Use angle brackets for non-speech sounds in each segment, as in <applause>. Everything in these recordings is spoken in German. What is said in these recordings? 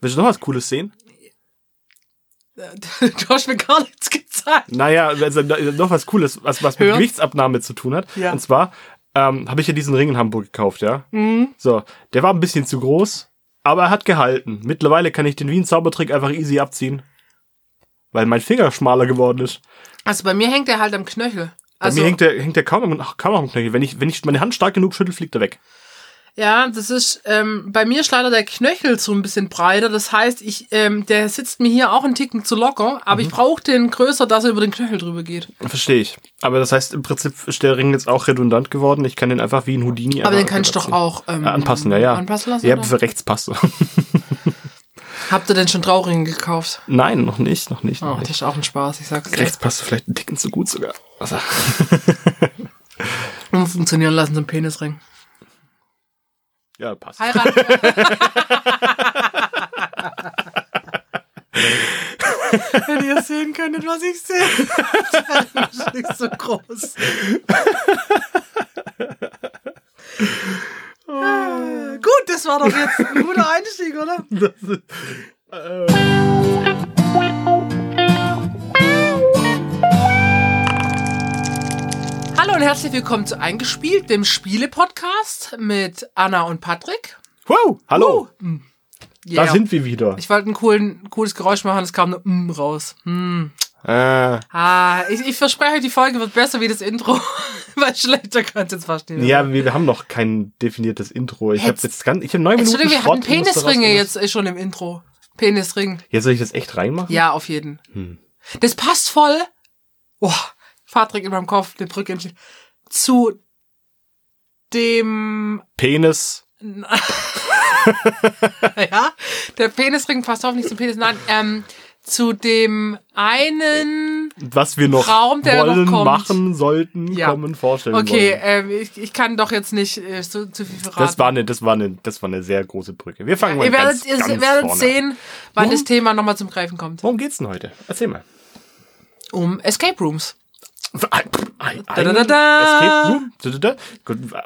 Willst du noch was Cooles sehen? <laughs> Du hast mir gar nichts gezeigt. Naja, also noch was Cooles, was, was mit. Gewichtsabnahme zu tun hat. Ja. Und zwar ähm, habe ich ja diesen Ring in Hamburg gekauft, ja. Mhm. So, der war ein bisschen zu groß, aber er hat gehalten. Mittlerweile kann ich den wie ein Zaubertrick einfach easy abziehen. Weil mein Finger schmaler geworden ist. Also bei mir hängt der halt am Knöchel. Bei Also, mir hängt der, hängt der kaum, am- kaum am Knöchel. Wenn ich, wenn ich meine Hand stark genug schüttel, fliegt er weg. Ja, das ist, ähm, bei mir ist leider der Knöchel so ein bisschen breiter. Das heißt, ich, ähm, der sitzt mir hier auch einen Ticken zu locker, aber Mhm. ich brauche den größer, dass er über den Knöchel drüber geht. Verstehe ich. Aber das heißt, im Prinzip ist der Ring jetzt auch redundant geworden. Ich kann den einfach wie ein Houdini Aber den kannst du doch auch ähm, Ja, anpassen, ja, ja. anpassen lassen. Ja, oder? für rechts passt. <laughs> Habt ihr denn schon Trauringe gekauft? Nein, noch nicht, noch nicht. Oh, Noch das nicht. ist auch ein Spaß, ich sag's dir. Rechts passt vielleicht ein Ticken zu gut sogar. Also, <laughs> Umfunktionieren lassen zum Penisring. Ja, passt. Heiraten. <laughs> Wenn ihr sehen könntet, was ich sehe. Das ist nicht so groß. Ah, Gut, das war doch jetzt ein guter Einstieg, oder? Hallo und herzlich willkommen zu Eingespielt, dem Spiele-Podcast mit Anna und Patrick. Wow, hallo. Yeah. Da sind wir wieder. Ich wollte ein coolen, cooles Geräusch machen, es kam nur mm raus. Mm. Äh, Ah, ich, ich verspreche, die Folge wird besser wie das Intro. <laughs> Weil schlechter kann es nicht. ja, wir, wir haben noch kein definiertes Intro. Ich habe jetzt ganz, ich habe neun Minuten Entschuldigung, wir hatten Penisringe jetzt äh, schon im Intro. Penisring. Jetzt soll ich das echt reinmachen? Ja, auf jeden. Hm. Das passt voll. Oh, Patrick in meinem Kopf, die Brücke entsteht. Zu dem, Penis. <laughs> ja, der Penisring passt nicht zum Penis. Nein, ähm, zu dem einen, Was wir noch Raum, der noch wollen, kommt. machen, sollten, Ja. kommen, vorstellen okay, ähm, ich, ich kann doch jetzt nicht äh, so, zu viel verraten. Das war eine, das war eine, das war eine sehr große Brücke. Wir fangen mal Ihr werdet, ganz, ihr ganz werdet vorne. sehen, wann Worum- das Thema nochmal zum Greifen kommt. Worum geht's denn heute? Erzähl mal. Um Escape Rooms. Escape Room?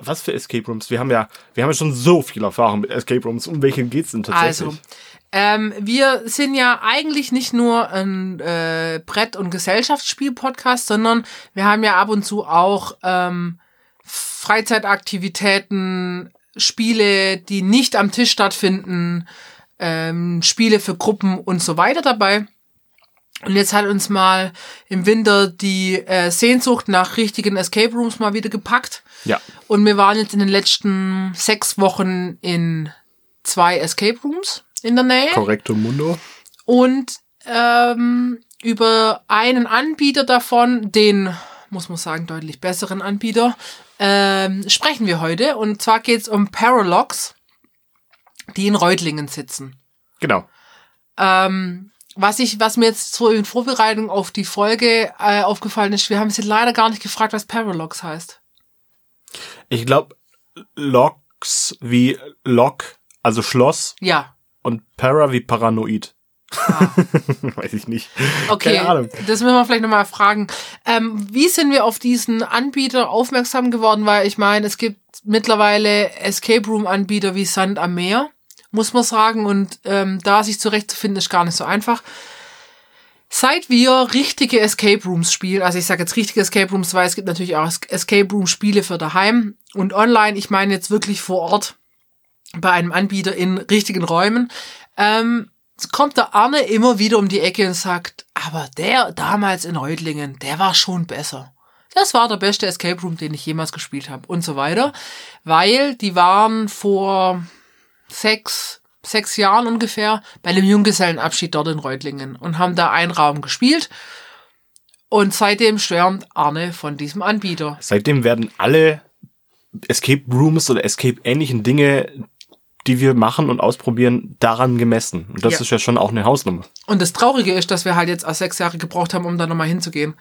Was für Escape Rooms? Wir haben ja, wir haben ja schon so viel Erfahrung mit Escape Rooms. Um welche geht's denn tatsächlich? Also, ähm, wir sind ja eigentlich nicht nur ein äh, Brett- und Gesellschaftsspiel-Podcast, sondern wir haben ja ab und zu auch ähm, Freizeitaktivitäten, Spiele, die nicht am Tisch stattfinden, ähm, Spiele für Gruppen und so weiter dabei. Und jetzt hat uns mal im Winter die äh, Sehnsucht nach richtigen Escape Rooms mal wieder gepackt. Ja. Und wir waren jetzt in den letzten sechs Wochen in zwei Escape Rooms in der Nähe. Correcto Mundo. Und ähm, über einen Anbieter davon, den, muss man sagen, deutlich besseren Anbieter, ähm, sprechen wir heute. Und zwar geht's um Paralogs, die in Reutlingen sitzen. Genau. Ähm, was ich, was mir jetzt so in Vorbereitung auf die Folge äh, aufgefallen ist, wir haben sie leider gar nicht gefragt, was Paralogs heißt. Ich glaube, Locks wie Lock, also Schloss Ja. und Para wie Paranoid. Ah. <laughs> Weiß ich nicht. Okay, Keine Ahnung. das müssen wir vielleicht nochmal fragen. Ähm, wie sind wir auf diesen Anbieter aufmerksam geworden? Weil ich meine, es gibt mittlerweile Escape Room Anbieter wie Sand am Meer, muss man sagen. Und ähm, da sich zurechtzufinden, ist gar nicht so einfach. Seit wir richtige Escape Rooms spielen, also ich sage jetzt richtige Escape Rooms, weil es gibt natürlich auch Es- Escape Room Spiele für daheim und online, ich meine jetzt wirklich vor Ort bei einem Anbieter in richtigen Räumen, ähm, kommt der Arne immer wieder um die Ecke und sagt, aber der damals in Reutlingen, der war schon besser. Das war der beste Escape Room, den ich jemals gespielt habe und so weiter, weil die waren vor sechs, sechs Jahren ungefähr bei einem Junggesellenabschied dort in Reutlingen und haben da einen Raum gespielt. Und seitdem schwärmt Arne von diesem Anbieter. Seitdem werden alle Escape Rooms oder Escape ähnlichen Dinge, die wir machen und ausprobieren, daran gemessen. Und das Ja. ist ja schon auch eine Hausnummer. Und das Traurige ist, dass wir halt jetzt auch sechs Jahre gebraucht haben, um da nochmal hinzugehen.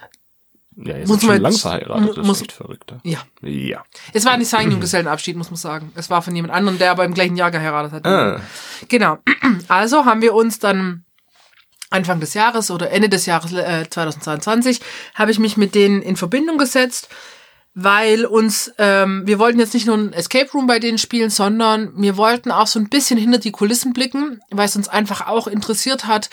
Ja, jetzt Muss man lang verheiratet. Das muss- ist echt verrückt. Ja. Ja. Es war nicht sein Junggesellenabschied, muss man sagen. Es war von jemand anderem, der aber im gleichen Jahr geheiratet hat. Ah. Genau. <clears throat> Also haben wir uns dann Anfang des Jahres oder Ende des Jahres äh, 2022 habe ich mich mit denen in Verbindung gesetzt. weil uns, ähm, wir wollten jetzt nicht nur ein Escape Room bei denen spielen, sondern wir wollten auch so ein bisschen hinter die Kulissen blicken, weil es uns einfach auch interessiert hat,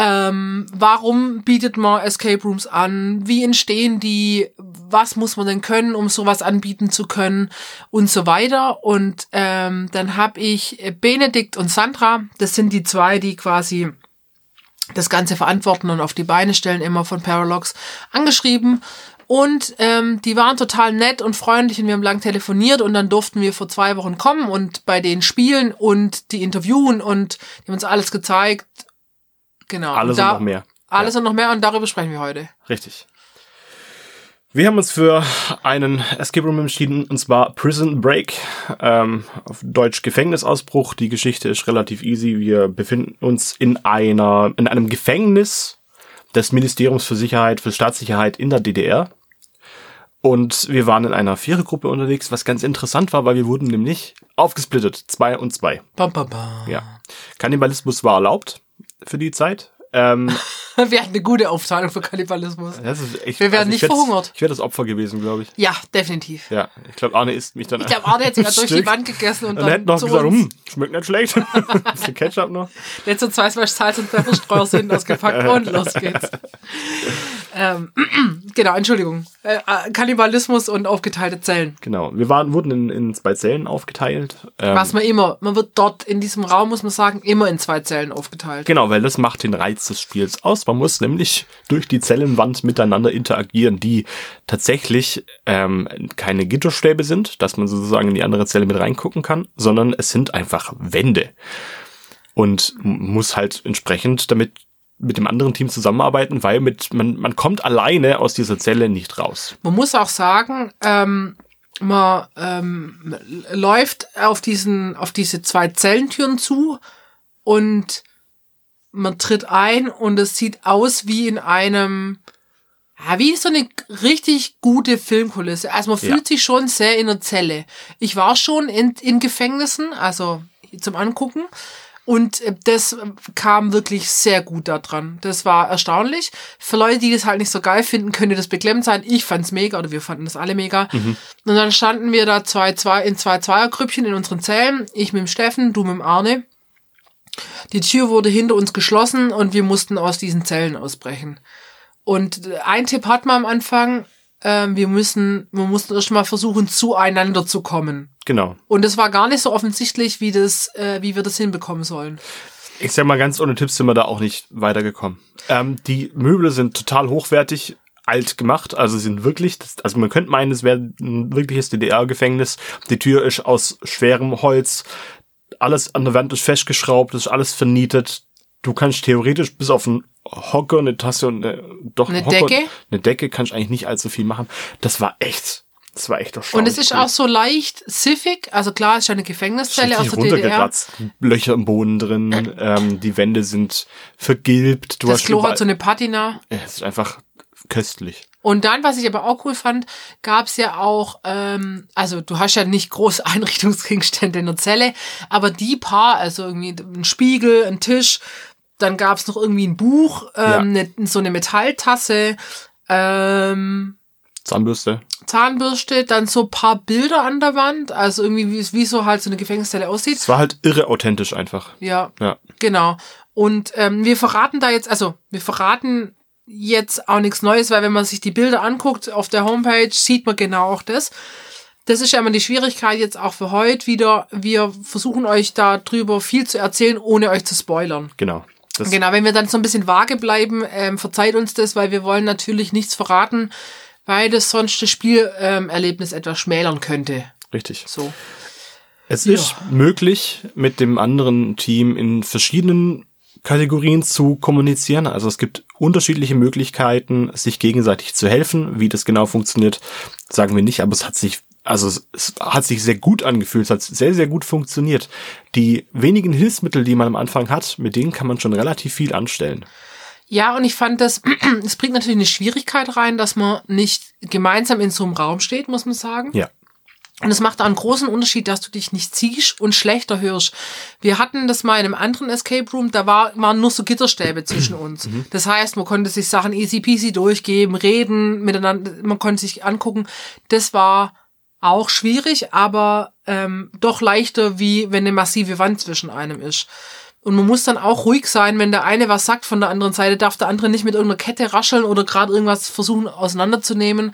ähm, warum bietet man Escape Rooms an? Wie entstehen die? Was muss man denn können, um sowas anbieten zu können? Und so weiter. Und ähm, dann habe ich Benedikt und Sandra, das sind die zwei, die quasi das Ganze verantworten und auf die Beine stellen, immer von Paralogs, angeschrieben. Und ähm, die waren total nett und freundlich und wir haben lang telefoniert und dann durften wir vor zwei Wochen kommen und bei denen spielen und die interviewen und die haben uns alles gezeigt Genau. Alles und, da, und noch mehr. Alles ja. und noch mehr und darüber sprechen wir heute. Richtig. Wir haben uns für einen Escape Room entschieden, und zwar Prison Break, ähm, auf Deutsch Gefängnisausbruch. Die Geschichte ist relativ easy. Wir befinden uns in einer, in einem Gefängnis des Ministeriums für Sicherheit, für Staatssicherheit in der DDR. Und wir waren in einer Vierergruppe unterwegs, was ganz interessant war, weil wir wurden nämlich aufgesplittet. Zwei und zwei. Bam, bam, bam. Ja. Kannibalismus war erlaubt für die Zeit. Ähm, <laughs> wir hatten eine gute Aufteilung für Kannibalismus. Echt, wir werden also nicht verhungert. Ich wäre das Opfer gewesen, glaube ich. Ja, definitiv. Ja, ich glaube, Arne isst mich dann. Ich glaube, Arne hätte sogar durch die Wand gegessen und, und dann. hätte noch gesagt, hm, schmeckt nicht schlecht. <laughs> Bisschen Ketchup noch. Jetzt so zwei Smash Salz und Pfefferstreuer sind ausgepackt und los geht's. <laughs> ähm, <clears throat> genau, Entschuldigung. Äh, äh, Kannibalismus und aufgeteilte Zellen. Genau. Wir waren, wurden in, in zwei Zellen aufgeteilt. Ähm, Was man immer, man wird dort in diesem Raum, muss man sagen, immer in zwei Zellen aufgeteilt. Genau, weil das macht den Reiz des Spiels aus. Man muss nämlich durch die Zellenwand miteinander interagieren, die tatsächlich ähm, keine Gitterstäbe sind, dass man sozusagen in die andere Zelle mit reingucken kann, sondern es sind einfach Wände. Und muss halt entsprechend damit mit dem anderen Team zusammenarbeiten, weil mit, man, man kommt alleine aus dieser Zelle nicht raus. Man muss auch sagen, ähm, man ähm, läuft auf diesen, auf diese zwei Zellentüren zu und man tritt ein und es sieht aus wie in einem, ja, wie so eine richtig gute Filmkulisse. Also man fühlt ja. sich schon sehr in der Zelle. Ich war schon in, in Gefängnissen, also zum Angucken. Und äh, das kam wirklich sehr gut da dran. Das war erstaunlich. Für Leute, die das halt nicht so geil finden, könnte das beklemmend sein. Ich fand's mega oder wir fanden das alle mega. Mhm. Und dann standen wir da zwei, zwei, in zwei Zweiergrüppchen in unseren Zellen. Ich mit dem Steffen, du mit dem Arne. Die Tür wurde hinter uns geschlossen und wir mussten aus diesen Zellen ausbrechen. Und ein Tipp hat man am Anfang, äh, wir müssen, wir mussten erst mal versuchen, zueinander zu kommen. Genau. Und es war gar nicht so offensichtlich, wie, das, äh, wie wir das hinbekommen sollen. Ich sag mal, ganz ohne Tipps sind wir da auch nicht weitergekommen. Ähm, die Möbel sind total hochwertig, alt gemacht, also sind wirklich, also man könnte meinen, es wäre ein wirkliches DDR-Gefängnis. Die Tür ist aus schwerem Holz, alles an der Wand ist festgeschraubt, ist alles vernietet. Du kannst theoretisch bis auf einen Hocker, eine Tasse und eine, doch eine Hocker, Decke, eine Decke kannst eigentlich nicht allzu viel machen. Das war echt das war echt doch Und es ist auch so leicht siffig. Also klar, es ist eine Gefängniszelle aus der DDR. Löcher im Boden drin. Ähm, die Wände sind vergilbt. Du das Klo hat so eine Patina. Es ist einfach köstlich. Und dann, was ich aber auch cool fand, gab es ja auch, ähm, also du hast ja nicht große <laughs> Einrichtungsgegenstände in der Zelle, aber die paar, also irgendwie ein Spiegel, ein Tisch, dann gab es noch irgendwie ein Buch, ähm, ja. ne, so eine Metalltasse, ähm, Zahnbürste. Zahnbürste, dann so paar Bilder an der Wand, also irgendwie wie, wie so halt so eine Gefängniszelle aussieht. Es war halt irre authentisch einfach. Ja, ja. genau. Und ähm, wir verraten da jetzt, also wir verraten jetzt auch nichts Neues, weil wenn man sich die Bilder anguckt auf der Homepage, sieht man genau auch das. Das ist ja immer die Schwierigkeit jetzt auch für heute wieder. Wir versuchen euch da drüber viel zu erzählen, ohne euch zu spoilern. Genau. Genau, wenn wir dann so ein bisschen vage bleiben, ähm, verzeiht uns das, weil wir wollen natürlich nichts verraten, weil das sonst das Spielerlebnis ähm, etwas schmälern könnte. Richtig. So. Es ja. ist möglich, mit dem anderen Team in verschiedenen Kategorien zu kommunizieren. Also es gibt unterschiedliche Möglichkeiten, sich gegenseitig zu helfen. Wie das genau funktioniert, sagen wir nicht, aber es hat sich also es hat sich sehr gut angefühlt, es hat sehr, sehr gut funktioniert. Die wenigen Hilfsmittel, die man am Anfang hat, mit denen kann man schon relativ viel anstellen. Ja, und ich fand das, <clears throat> es bringt natürlich eine Schwierigkeit rein, dass man nicht gemeinsam in so einem Raum steht, muss man sagen. Ja. Und es macht da einen großen Unterschied, dass du dich nicht siehst und schlechter hörst. Wir hatten das mal in einem anderen Escape Room, da war, waren nur so Gitterstäbe zwischen <clears throat> uns. Das heißt, man konnte sich Sachen easy peasy durchgeben, reden, miteinander, man konnte sich angucken. Das war auch schwierig, aber ähm, doch leichter, wie wenn eine massive Wand zwischen einem ist. Und man muss dann auch ruhig sein, wenn der eine was sagt von der anderen Seite, darf der andere nicht mit irgendeiner Kette rascheln oder gerade irgendwas versuchen auseinanderzunehmen.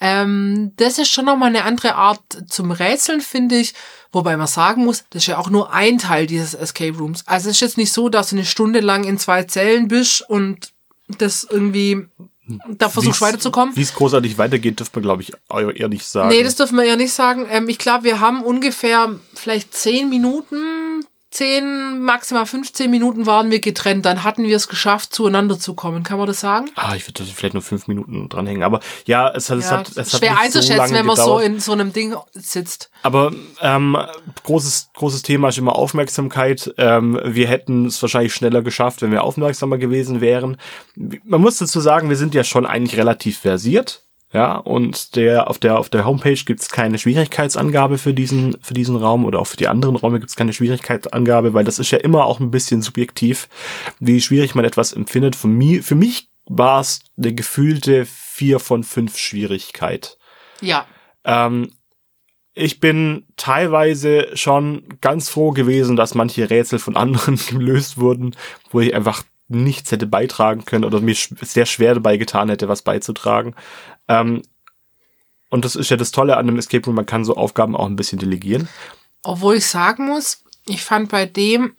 Ähm, das ist schon nochmal eine andere Art zum Rätseln, finde ich. Wobei man sagen muss, das ist ja auch nur ein Teil dieses Escape Rooms. Also es ist jetzt nicht so, dass du eine Stunde lang in zwei Zellen bist und das irgendwie da versuchst weiterzukommen. Wie es großartig weitergeht, dürfte man, glaube ich, eher nicht sagen. Nee, das dürfen wir eher nicht sagen. Ähm, ich glaube, wir haben ungefähr vielleicht zehn Minuten 10, maximal 15 Minuten waren wir getrennt. Dann hatten wir es geschafft, zueinander zu kommen. Kann man das sagen? Ah, ich würde vielleicht nur fünf Minuten dranhängen. Aber ja, es hat, ja, es hat, es schwer hat einzuschätzen, so wenn man gedauert. so in so einem Ding sitzt. Aber ähm, großes, großes Thema ist immer Aufmerksamkeit. Ähm, wir hätten es wahrscheinlich schneller geschafft, wenn wir aufmerksamer gewesen wären. Man muss dazu sagen, wir sind ja schon eigentlich relativ versiert. Ja, und der auf der auf der Homepage gibt's keine Schwierigkeitsangabe für diesen für diesen Raum oder auch für die anderen Räume gibt's keine Schwierigkeitsangabe, weil das ist ja immer auch ein bisschen subjektiv, wie schwierig man etwas empfindet. Für mich für mich war es eine gefühlte vier von fünf Schwierigkeit. Ja. Ähm, ich bin teilweise schon ganz froh gewesen, dass manche Rätsel von anderen <laughs> gelöst wurden, wo ich einfach nichts hätte beitragen können oder mir sehr schwer dabei getan hätte, was beizutragen. Ähm, und das ist ja das Tolle an einem Escape Room, man kann so Aufgaben auch ein bisschen delegieren. Obwohl ich sagen muss, ich fand bei dem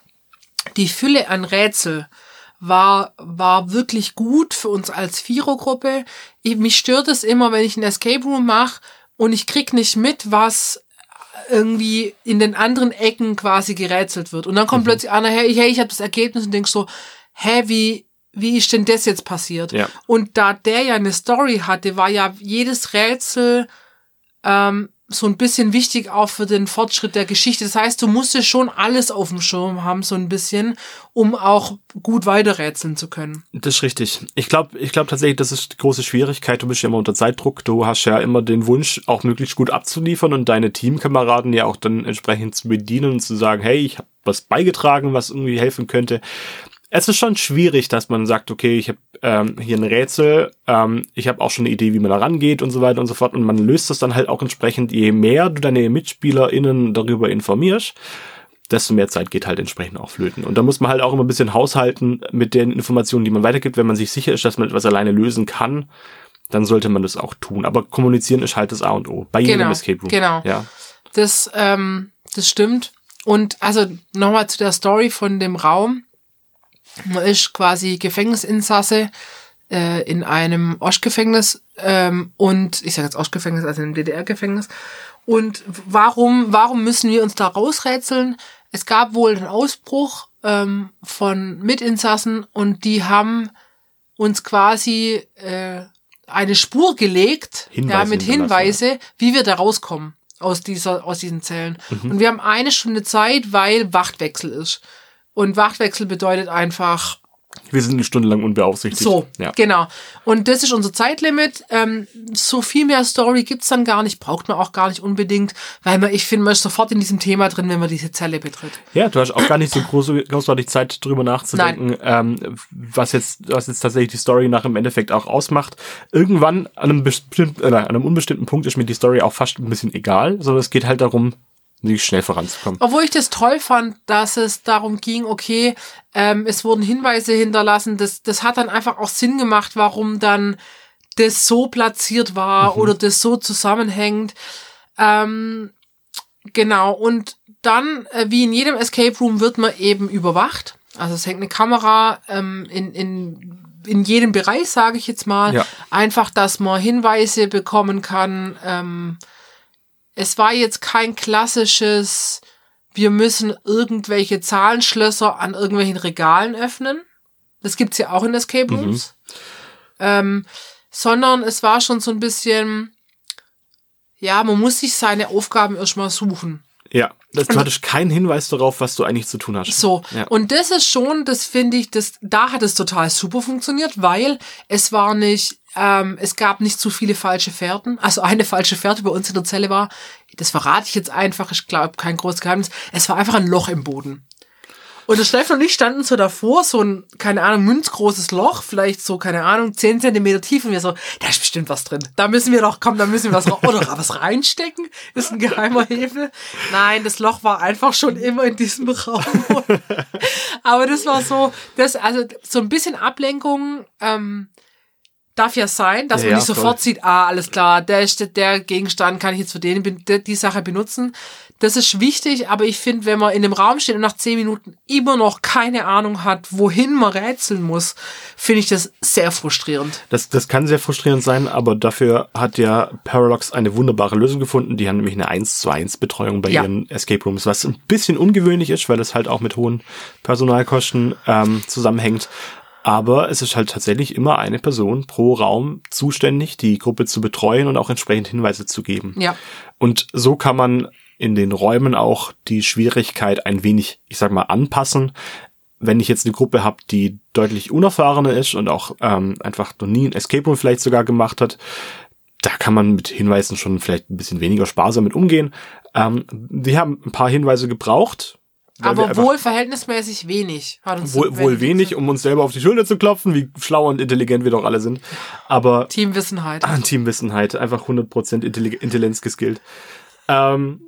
<clears throat> die Fülle an Rätsel war, war wirklich gut für uns als Vierergruppe. Ich, mich stört es immer, wenn ich einen Escape Room mache und ich krieg nicht mit, was irgendwie in den anderen Ecken quasi gerätselt wird. Und dann kommt plötzlich einer her, hey, ich habe das Ergebnis und denk so, hä, wie, wie ist denn das jetzt passiert? Ja. Und da der ja eine Story hatte, war ja jedes Rätsel ähm, so ein bisschen wichtig auch für den Fortschritt der Geschichte. Das heißt, du musstest schon alles auf dem Schirm haben, so ein bisschen, um auch gut weiterrätseln zu können. Das ist richtig. Ich glaube ich glaub tatsächlich, das ist die große Schwierigkeit. Du bist ja immer unter Zeitdruck. Du hast ja immer den Wunsch, auch möglichst gut abzuliefern und deine Teamkameraden ja auch dann entsprechend zu bedienen und zu sagen, hey, ich habe was beigetragen, was irgendwie helfen könnte. Es ist schon schwierig, dass man sagt, okay, ich habe ähm, hier ein Rätsel, ähm, ich habe auch schon eine Idee, wie man da rangeht und so weiter und so fort. Und man löst das dann halt auch entsprechend, je mehr du deine MitspielerInnen darüber informierst, desto mehr Zeit geht halt entsprechend auch flöten. Und da muss man halt auch immer ein bisschen haushalten mit den Informationen, die man weitergibt. Wenn man sich sicher ist, dass man etwas alleine lösen kann, dann sollte man das auch tun. Aber kommunizieren ist halt das A und O. Bei jedem Genau, Escape Room. genau. Ja. Das, ähm, das stimmt. Und also nochmal zu der Story von dem Raum. Man ist quasi Gefängnisinsasse äh, in einem Ostgefängnis ähm, und ich sage jetzt Ostgefängnis, also im DDR-Gefängnis. Und warum, warum müssen wir uns da rausrätseln? Es gab wohl einen Ausbruch ähm, von Mitinsassen und die haben uns quasi äh, eine Spur gelegt, Hinweise ja, mit Hinweise, wie wir da rauskommen aus dieser, aus diesen Zellen. Mhm. Und wir haben eine Stunde Zeit, weil Wachtwechsel ist. Und Wachtwechsel bedeutet einfach, Wir sind eine Stunde lang unbeaufsichtigt. so, Ja. genau. Und das ist unser Zeitlimit. Ähm, so viel mehr Story gibt's dann gar nicht, braucht man auch gar nicht unbedingt, weil man, ich finde, man ist sofort in diesem Thema drin, wenn man diese Zelle betritt. Ja, du hast auch gar nicht so groß, großartig Zeit drüber nachzudenken, ähm, was jetzt, was jetzt tatsächlich die Story nach im Endeffekt auch ausmacht. Irgendwann an einem bestimmten, äh, an einem unbestimmten Punkt ist mir die Story auch fast ein bisschen egal, sondern es geht halt darum, nicht schnell voranzukommen. Obwohl ich das toll fand, dass es darum ging, okay, ähm, es wurden Hinweise hinterlassen, das, das hat dann einfach auch Sinn gemacht, warum dann das so platziert war oder das so zusammenhängt. Ähm, genau, und dann, äh, wie in jedem Escape Room, wird man eben überwacht. Also es hängt eine Kamera ähm, in, in, in jedem Bereich, sage ich jetzt mal. Ja. Einfach, dass man Hinweise bekommen kann. Ähm, es war jetzt kein klassisches, wir müssen irgendwelche Zahlenschlösser an irgendwelchen Regalen öffnen. Das gibt's ja auch in Escape Rooms. Ähm, sondern es war schon so ein bisschen, ja, man muss sich seine Aufgaben erstmal suchen. Ja, das, du hattest keinen Hinweis darauf, was du eigentlich zu tun hast. So, Ja. und das ist schon, das finde ich, das, da hat es total super funktioniert, weil es war nicht, ähm, es gab nicht zu viele falsche Fährten. Also eine falsche Fährte bei uns in der Zelle war, das verrate ich jetzt einfach, ich glaube, kein großes Geheimnis, es war einfach ein Loch im Boden. Und der Steffen und ich standen so davor, so ein, keine Ahnung, münzgroßes Loch, vielleicht so, keine Ahnung, 10 Zentimeter tief und wir so, da ist bestimmt was drin. Da müssen wir doch, komm, da müssen wir was, oder <laughs> was reinstecken. Ist ein geheimer Hebel. Nein, das Loch war einfach schon immer in diesem Raum. <laughs> Aber das war so, das, also so ein bisschen Ablenkung, ähm, darf ja sein, dass Ja, man ja, nicht voll. sofort sieht, ah, alles klar, der, ist- der Gegenstand kann ich jetzt für den, die Sache benutzen. Das ist wichtig, aber ich finde, wenn man in einem Raum steht und nach zehn Minuten immer noch keine Ahnung hat, wohin man rätseln muss, finde ich das sehr frustrierend. Das, das kann sehr frustrierend sein, aber dafür hat ja Paradox eine wunderbare Lösung gefunden. Die haben nämlich eine 1 zu 1 Betreuung bei Ja. ihren Escape Rooms, was ein bisschen ungewöhnlich ist, weil es halt auch mit hohen Personalkosten ähm, zusammenhängt. Aber es ist halt tatsächlich immer eine Person pro Raum zuständig, die Gruppe zu betreuen und auch entsprechend Hinweise zu geben. Ja. Und so kann man in den Räumen auch die Schwierigkeit ein wenig, ich sag mal, anpassen. Wenn ich jetzt eine Gruppe habe, die deutlich unerfahrener ist und auch ähm, einfach noch nie ein Escape Room vielleicht sogar gemacht hat, da kann man mit Hinweisen schon vielleicht ein bisschen weniger sparsam mit umgehen. Ähm, wir haben ein paar Hinweise gebraucht. Aber wohl verhältnismäßig wenig. Hat uns wohl, wohl wenig, um uns selber auf die Schulter zu klopfen, wie schlau und intelligent wir doch alle sind. Aber Teamwissenheit. <laughs> Teamwissenheit, einfach 100% Intelli Intelligenz geskillt. Ähm,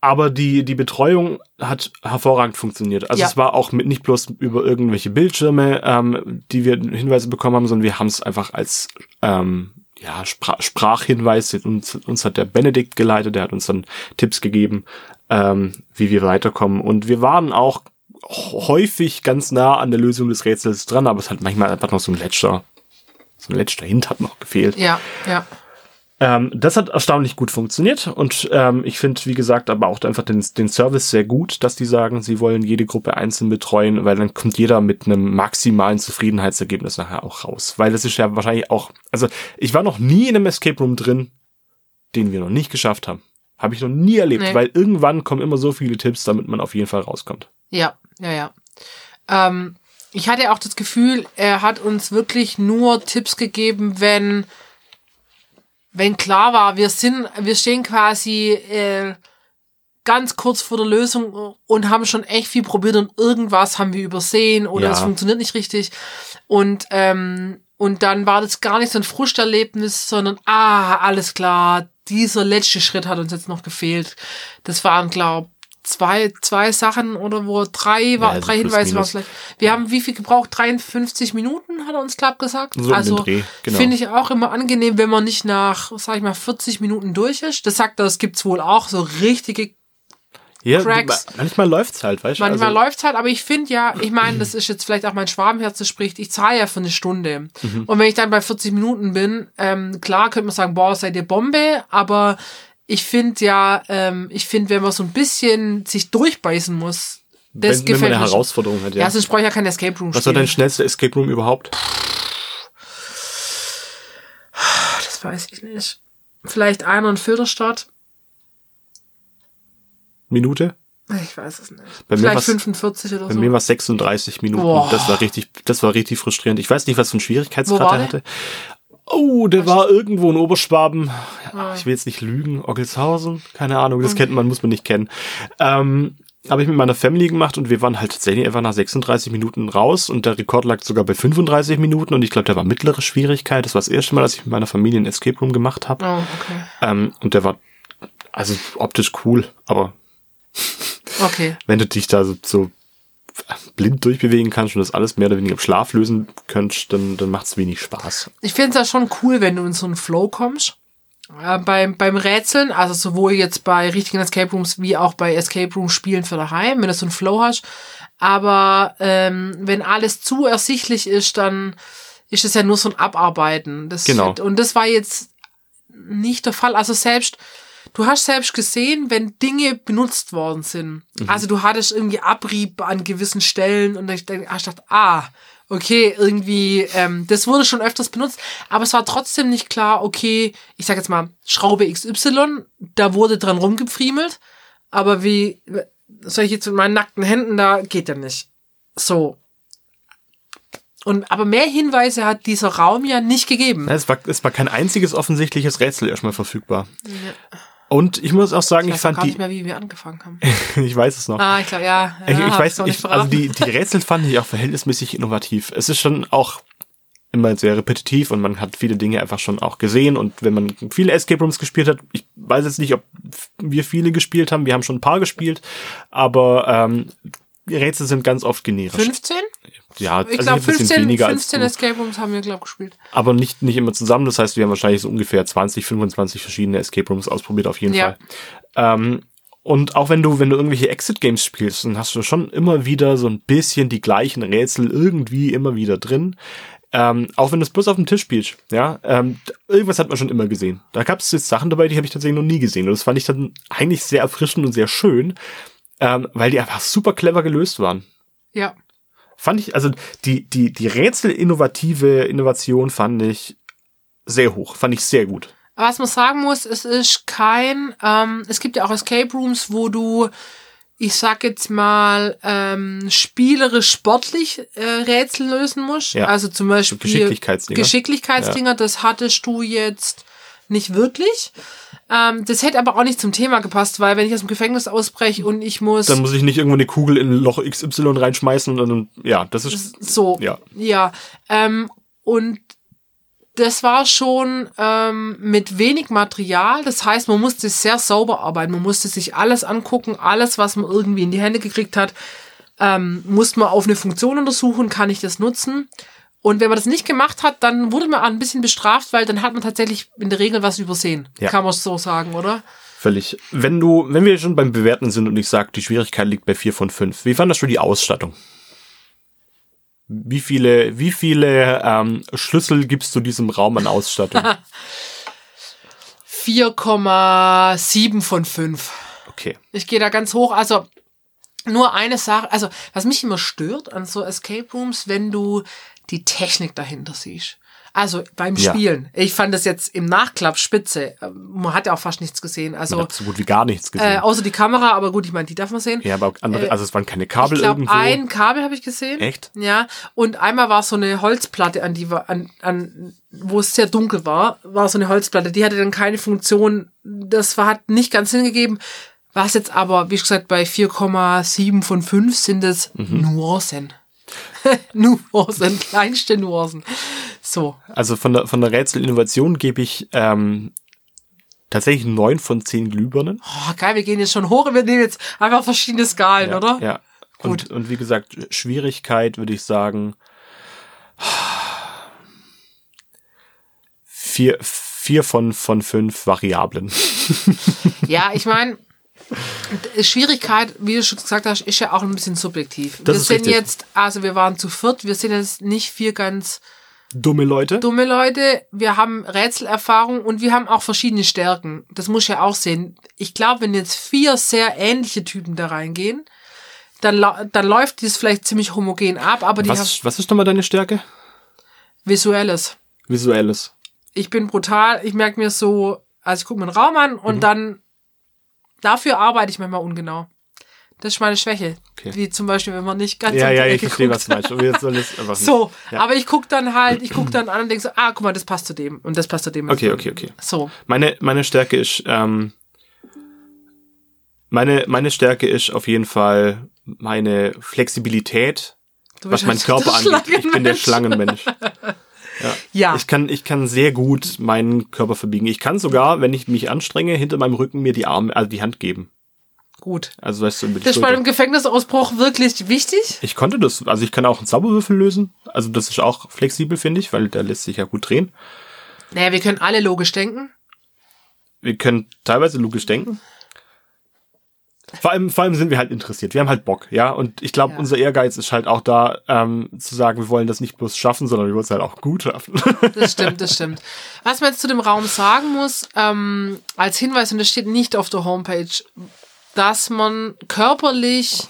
aber die, die Betreuung hat hervorragend funktioniert. Also Ja. es war auch mit nicht bloß über irgendwelche Bildschirme, ähm, die wir Hinweise bekommen haben, sondern wir haben es einfach als ähm, ja, Spra Sprachhinweis. Uns, uns hat der Benedikt geleitet, der hat uns dann Tipps gegeben, ähm, wie wir weiterkommen. Und wir waren auch häufig ganz nah an der Lösung des Rätsels dran, aber es hat manchmal einfach noch so ein letzter, so ein letzter Hint hat noch gefehlt. Ja, ja. Ähm, das hat erstaunlich gut funktioniert und ähm, ich finde, wie gesagt, aber auch einfach den, den Service sehr gut, dass die sagen, sie wollen jede Gruppe einzeln betreuen, weil dann kommt jeder mit einem maximalen Zufriedenheitsergebnis nachher auch raus. Weil das ist ja wahrscheinlich auch, also ich war noch nie in einem Escape Room drin, den wir noch nicht geschafft haben. Habe ich noch nie erlebt, Nee. weil irgendwann kommen immer so viele Tipps, damit man auf jeden Fall rauskommt. Ja, ja, ja. Ähm, ich hatte auch das Gefühl, er hat uns wirklich nur Tipps gegeben, wenn, wenn klar war, wir sind, wir stehen quasi äh, ganz kurz vor der Lösung und haben schon echt viel probiert und irgendwas haben wir übersehen oder Ja. es funktioniert nicht richtig. Und, ähm, und dann war das gar nicht so ein Frusterlebnis, sondern ah, alles klar, dieser letzte Schritt hat uns jetzt noch gefehlt. Das waren, glaub zwei, zwei Sachen oder wo drei, war, also drei Hinweise waren vielleicht. Wir haben wie viel gebraucht? 53 Minuten, hat er uns glaub gesagt. So also genau. finde ich auch immer angenehm, wenn man nicht nach, sag ich mal, 40 Minuten durch ist. Das sagt er, es gibt's wohl auch so richtige Ja, Cracks. manchmal läuft's halt, weißt du? Manchmal also, läuft's halt, aber ich finde ja, ich meine, das ist jetzt vielleicht auch mein Schwabenherz, das spricht, ich zahle ja für eine Stunde. Mhm. Und wenn ich dann bei 40 Minuten bin, ähm, klar könnte man sagen, boah, seid ihr Bombe, aber ich finde ja, ähm, ich finde, wenn man so ein bisschen sich durchbeißen muss, das wenn, wenn man gefällt eine. Herausforderung hat, ja. Ja, sonst brauche ich ja kein Escape Room Was war dein schnellster Escape Room überhaupt? Das weiß ich nicht. Vielleicht einer in Filderstadt. Minute? Ich weiß es nicht. Bei mir Vielleicht war's- 45 oder Bei so. mir war es 36 Minuten. Boah. Das war richtig, das war richtig frustrierend. Ich weiß nicht, was für einen Schwierigkeitsgrad er hatte. Oh, der war irgendwo in Oberschwaben. Ah. Ja, ich will jetzt nicht lügen. Oggelshausen? Keine Ahnung, das kennt man, muss man nicht kennen. Ähm, habe ich mit meiner Family gemacht und wir waren halt tatsächlich einfach nach 36 Minuten raus und der Rekord lag sogar bei 35 Minuten und ich glaube, der war mittlere Schwierigkeit. Das war das erste Mal, dass ich mit meiner Familie einen Escape Room gemacht habe. Oh, okay. Ähm, und der war also optisch cool, aber Okay. <laughs> wenn du dich da so, so blind durchbewegen kannst und das alles mehr oder weniger im Schlaf lösen könntest, dann, dann macht es wenig Spaß. Ich finde es ja schon cool, wenn du in so einen Flow kommst. Äh, beim, beim Rätseln, also sowohl jetzt bei richtigen Escape Rooms wie auch bei Escape Room Spielen für daheim, wenn du so einen Flow hast. Aber ähm, wenn alles zu ersichtlich ist, dann ist es ja nur so ein Abarbeiten. Das Genau. Und das war jetzt nicht der Fall. Also selbst, du hast selbst gesehen, wenn Dinge benutzt worden sind. Mhm. Also du hattest irgendwie Abrieb an gewissen Stellen und ich denk- hast gedacht, ah, okay, irgendwie, ähm, das wurde schon öfters benutzt, aber es war trotzdem nicht klar, okay, ich sag jetzt mal, Schraube XY, da wurde dran rumgepfriemelt, aber wie, soll ich jetzt mit meinen nackten Händen, da geht ja nicht. So. Und, aber mehr Hinweise hat dieser Raum ja nicht gegeben. Es war, es war kein einziges offensichtliches Rätsel erstmal verfügbar. Und ich muss auch sagen, Ich ich, fand gar die, nicht mehr, wie wir angefangen haben. <laughs> ich weiß es noch. Ah, ich glaube, ja. ja ich, ich weiß, ich, also die, die Rätsel fand ich auch verhältnismäßig innovativ. Es ist schon auch immer sehr repetitiv und man hat viele Dinge einfach schon auch gesehen und wenn man viele Escape Rooms gespielt hat, ich weiß jetzt nicht, ob wir viele gespielt haben, wir haben schon ein paar gespielt, aber ähm, die Rätsel sind ganz oft generisch. 15? Ja, Ich also glaube, ein bisschen 15, weniger 15 als Escape Rooms haben wir, glaube ich, gespielt. aber nicht, nicht immer zusammen. Das heißt, wir haben wahrscheinlich so ungefähr 20, 25 verschiedene Escape Rooms ausprobiert, auf jeden Ja. Fall. Ähm, und auch wenn du, wenn du irgendwelche Exit-Games spielst, dann hast du schon immer wieder so ein bisschen die gleichen Rätsel irgendwie immer wieder drin. Ähm, auch wenn du es bloß auf dem Tisch spielst, ja, ähm, irgendwas hat man schon immer gesehen. Da gab es jetzt Sachen dabei, die habe ich tatsächlich noch nie gesehen. Und das fand ich dann eigentlich sehr erfrischend und sehr schön, ähm, weil die einfach super clever gelöst waren. Ja. Fand ich, also die, die, die Rätsel-innovative Innovation fand ich sehr hoch, fand ich sehr gut. Was man sagen muss, es ist kein, ähm, es gibt ja auch Escape Rooms, wo du, ich sag jetzt mal, ähm, spielerisch sportlich äh, Rätsel lösen musst. Ja. Also zum Beispiel Geschicklichkeitsdinger. Geschicklichkeitsdinger, das hattest du jetzt nicht wirklich. Ähm, das hätte aber auch nicht zum Thema gepasst, weil wenn ich aus dem Gefängnis ausbreche und ich muss Dann muss ich nicht irgendwo eine Kugel in Loch XY reinschmeißen und dann, ja, das ist, so, Ja. ja. Ähm, und das war schon ähm, mit wenig Material. Das heißt, man musste sehr sauber arbeiten. Man musste sich alles angucken, alles, was man irgendwie in die Hände gekriegt hat, ähm, musste man auf eine Funktion untersuchen, kann ich das nutzen. Und wenn man das nicht gemacht hat, dann wurde man ein bisschen bestraft, weil dann hat man tatsächlich in der Regel was übersehen. Ja. Kann man so sagen, oder? völlig. Wenn du, wenn wir schon beim Bewerten sind und ich sag, die Schwierigkeit liegt bei vier von fünf, wie fandest du die Ausstattung? Wie viele, wie viele ähm, Schlüssel gibst du diesem Raum an Ausstattung? <laughs> 4,7 von 5. Okay. Ich gehe da ganz hoch. Also nur eine Sache, also was mich immer stört an so Escape Rooms, wenn du die Technik dahinter siehst. Also beim Ja. Spielen. Ich fand das jetzt im Nachklapp spitze. Man hat ja auch fast nichts gesehen. Man Also hat so gut wie gar nichts gesehen. äh, außer die Kamera, aber gut, ich meine, die darf man sehen. ja, aber andere, äh, also es waren keine Kabel ich glaube, irgendwo. ein Kabel habe ich gesehen. Echt? Ja. Und einmal war so eine Holzplatte, an die an, an, wo es sehr dunkel war, war so eine Holzplatte. Die hatte dann keine Funktion. Das war, hat nicht ganz hingegeben. Was jetzt aber, wie gesagt, bei 4,7 von 5 sind es Mhm. Nuancen. <laughs> Nuancen, kleinste Nuancen. So. Also von der, von der Rätselinnovation gebe ich ähm, tatsächlich neun von zehn Glühbirnen. Oh, geil, wir gehen jetzt schon hoch und wir nehmen jetzt einfach verschiedene Skalen, Ja, oder? Ja. Gut. Und, und wie gesagt, Schwierigkeit würde ich sagen vier, vier von, von fünf Variablen. Ja, ich meine, Schwierigkeit, wie du schon gesagt hast, ist ja auch ein bisschen subjektiv. Das wir sind richtig. jetzt, also wir waren zu viert, wir sind jetzt nicht vier ganz Dumme Leute. dumme Leute, wir haben Rätselerfahrung und wir haben auch verschiedene Stärken. Das muss ich ja auch sehen. Ich glaube, wenn jetzt vier sehr ähnliche Typen da reingehen, dann, dann läuft dies vielleicht ziemlich homogen ab, aber die Was, was ist nochmal deine Stärke? visuelles. Visuelles. Ich bin brutal, ich merke mir so, also ich gucke mir einen Raum an und Mhm. dann dafür arbeite ich manchmal ungenau. Das ist meine Schwäche. Okay. Wie zum Beispiel, wenn man nicht ganz Ja, um ja, ich verstehe, was du meinst. So, Ja. aber ich guck dann halt, ich guck dann an und denke so, ah, guck mal, das passt zu dem und das passt zu dem. Okay, okay, okay. So, Meine, meine Stärke ist, ähm, meine, meine Stärke ist auf jeden Fall meine Flexibilität, was meinen halt Körper angeht. Ich bin der Schlangenmensch. <laughs> Schlangenmensch. Ja, Ich kann, ich kann sehr gut meinen Körper verbiegen. Ich kann sogar, wenn ich mich anstrenge, hinter meinem Rücken mir die Arme, also die Hand geben. gut. Also weißt du, über die Das ist bei einem Gefängnisausbruch wirklich wichtig. Ich konnte das, also ich kann auch einen Zauberwürfel lösen. Also das ist auch flexibel, finde ich, weil der lässt sich ja gut drehen. Naja, wir können alle logisch denken. Wir können teilweise logisch denken. Vor allem, vor allem sind wir halt interessiert. Wir haben halt Bock, ja. Und ich glaube, Ja. unser Ehrgeiz ist halt auch da, ähm, zu sagen, wir wollen das nicht bloß schaffen, sondern wir wollen es halt auch gut schaffen. Das stimmt, das stimmt. Was man jetzt zu dem Raum sagen muss, ähm, als Hinweis, und das steht nicht auf der Homepage, dass man körperlich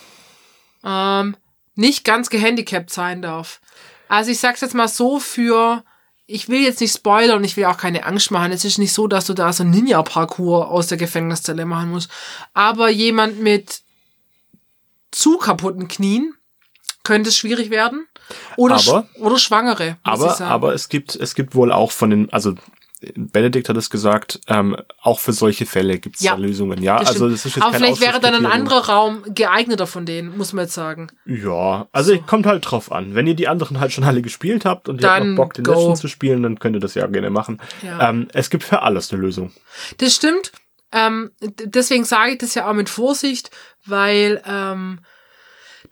ähm, nicht ganz gehandicapt sein darf. Also ich sag's jetzt mal so für, ich will jetzt nicht spoilern und ich will auch keine Angst machen. Es ist nicht so, dass du da so ein Ninja-Parcours aus der Gefängniszelle machen musst. Aber jemand mit zu kaputten Knien könnte es schwierig werden. Oder, Aber- sch- oder Schwangere. aber, aber es gibt, es gibt wohl auch von den, also Benedikt hat es gesagt, ähm, auch für solche Fälle gibt es Ja, da Lösungen. Ja, Das also das ist jetzt Aber vielleicht wäre dann ein anderer Raum geeigneter von denen, muss man jetzt sagen. Ja, also kommt halt drauf an. Wenn ihr die anderen halt schon alle gespielt habt und ihr habt Dann noch Bock, den go. letzten zu spielen, dann könnt ihr das ja gerne machen. Ja. Ähm, es gibt für alles eine Lösung. Das stimmt. Ähm, deswegen sage ich das ja auch mit Vorsicht, weil ähm,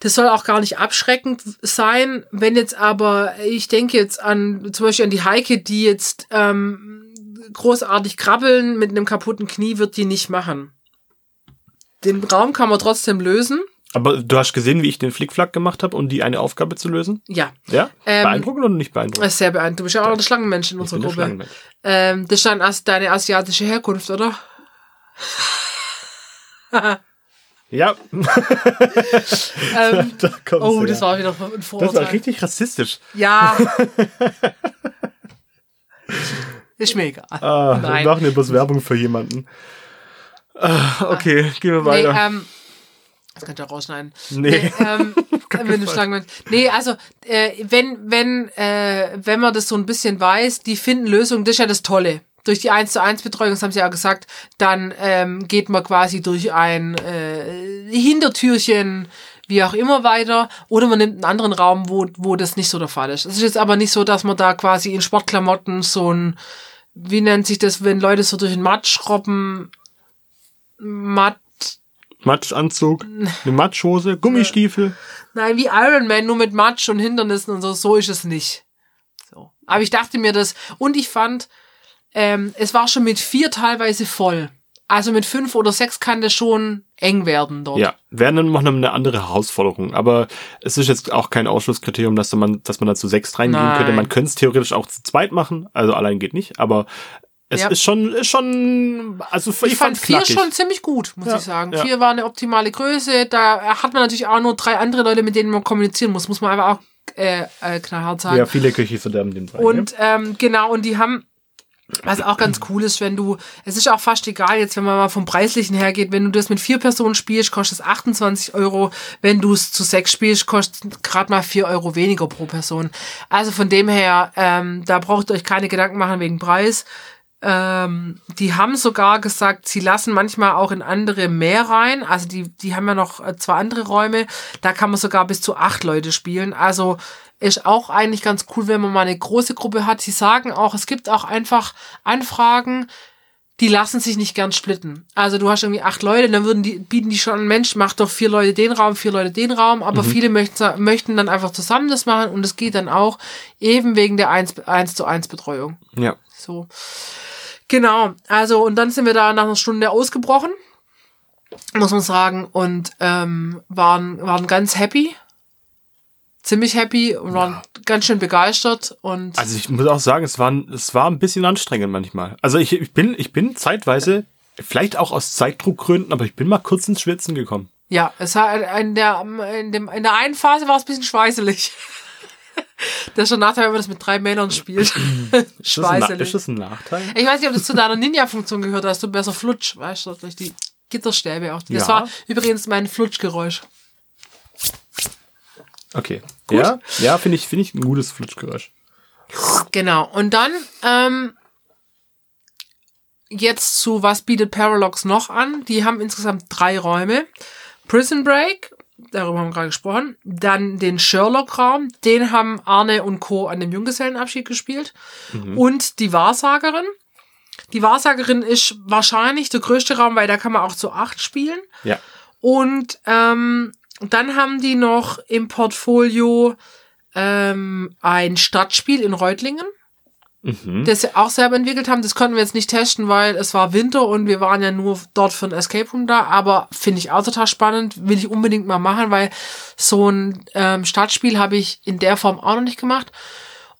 das soll auch gar nicht abschreckend sein. Wenn jetzt aber, ich denke jetzt an zum Beispiel an die Heike, die jetzt ähm, großartig krabbeln mit einem kaputten Knie, wird die nicht machen. Den Raum kann man trotzdem lösen. Aber du hast gesehen, wie ich den Flickflack gemacht habe, um die eine Aufgabe zu lösen? Ja, Ja? Ähm, beeindruckend oder nicht beeindruckend? ist sehr beeindruckend. Du bist ja auch der Schlangenmensch in unserer Gruppe. Ähm, das als deine asiatische Herkunft, oder? <laughs> Ja, <laughs> Ähm, da oh, her. das war wieder ein Das Vorurteil. war richtig rassistisch. Ja. <laughs> Ist mir egal. Ah, wir Nein. machen ja bloß Werbung für jemanden. Ah, okay, gehen wir Nee, weiter. ähm, das könnt ihr rausschneiden. Nee. ähm, <laughs> wenn du Schlangenmensch. Nee, also, äh, wenn, wenn, äh, wenn man das so ein bisschen weiß, die finden Lösungen, das ist ja das Tolle. Durch die 1 zu 1 Betreuung, das haben sie ja gesagt, dann ähm, geht man quasi durch ein äh, Hintertürchen, wie auch immer weiter, oder man nimmt einen anderen Raum, wo, wo das nicht so der Fall ist. Es ist jetzt aber nicht so, dass man da quasi in Sportklamotten so ein, wie nennt sich das, wenn Leute so durch den Matsch robben, Matt, Matschanzug, eine Matschhose, Gummistiefel. Nein, wie Iron Man, nur mit Matsch und Hindernissen und so. So ist es nicht. So. Aber ich dachte mir das. Und ich fand, ähm, es war schon mit vier teilweise voll. Also mit fünf oder sechs kann das schon eng werden dort. Ja, wäre dann noch eine andere Herausforderung. Aber es ist jetzt auch kein Ausschlusskriterium, dass man, dass man da zu sechs reingehen Nein. könnte. Man könnte es theoretisch auch zu zweit machen. Also allein geht nicht. Aber es Ja. ist schon, ist schon, also Ich, fand fand's vier knackig. schon ziemlich gut, muss Ja, ich sagen. ja. Vier war eine optimale Größe. Da hat man natürlich auch nur drei andere Leute, mit denen man kommunizieren muss. Muss man einfach auch äh, äh, knallhart sagen. Ja, viele Köche verderben den Brei. Und ähm, genau, und die haben, was auch ganz cool ist, wenn du, es ist auch fast egal jetzt, wenn man mal vom Preislichen hergeht, wenn du das mit vier Personen spielst, kostet es 28 Euro. Wenn du es zu sechs spielst, kostet es gerade mal vier Euro weniger pro Person. Also von dem her, ähm, da braucht ihr euch keine Gedanken machen wegen Preis. Ähm, die haben sogar gesagt, sie lassen manchmal auch in andere mehr rein. Also die, die haben ja noch äh, zwei andere Räume. Da kann man sogar bis zu acht Leute spielen. Also ist auch eigentlich ganz cool, wenn man mal eine große Gruppe hat. Sie sagen auch, es gibt auch einfach Anfragen, die lassen sich nicht gern splitten. Also du hast irgendwie acht Leute, dann würden die, bieten die schon an, Mensch, mach doch vier Leute den Raum, vier Leute den Raum, aber viele möchten, möchten dann einfach zusammen das machen und es geht dann auch eben wegen der 1, 1 zu 1 Betreuung. ja. So. Genau, also und dann sind wir da nach einer Stunde ausgebrochen, muss man sagen, und ähm, waren, waren ganz happy. Ziemlich happy und waren ganz schön begeistert und Also ich muss auch sagen, es war, es war ein bisschen anstrengend manchmal. Also ich, ich bin, ich bin zeitweise, vielleicht auch aus Zeitdruckgründen, aber ich bin mal kurz ins Schwitzen gekommen. ja, es war in der, in, dem, in der einen Phase war es ein bisschen schweißelig. <laughs> Das ist schon ein Nachteil, wenn man das mit drei Männern spielt. <laughs> Ist das, ein, ist das ein Nachteil? Ich weiß nicht, ob das zu deiner Ninja-Funktion gehört, dass du besser flutsch, weißt du, durch die Gitterstäbe auch. Das Ja. war übrigens mein Flutschgeräusch. Okay. Ja, ja finde ich, finde ich ein gutes Flutschgeräusch. Genau. Und dann ähm, jetzt zu was bietet Parallax noch an? Die haben insgesamt drei Räume. Prison Break, darüber haben wir gerade gesprochen. Dann den Sherlock-Raum, den haben Arne und Co. an dem Junggesellenabschied gespielt. Und die Wahrsagerin. Die Wahrsagerin ist wahrscheinlich der größte Raum, weil da kann man auch zu acht spielen. Ja. Und ähm, dann haben die noch im Portfolio ähm, ein Stadtspiel in Reutlingen. Mhm. das auch selber entwickelt haben. Das konnten wir jetzt nicht testen, weil es war Winter und wir waren ja nur dort für ein Escape Room da. Aber finde ich auch total spannend, will ich unbedingt mal machen, weil so ein ähm, Startspiel habe ich in der Form auch noch nicht gemacht.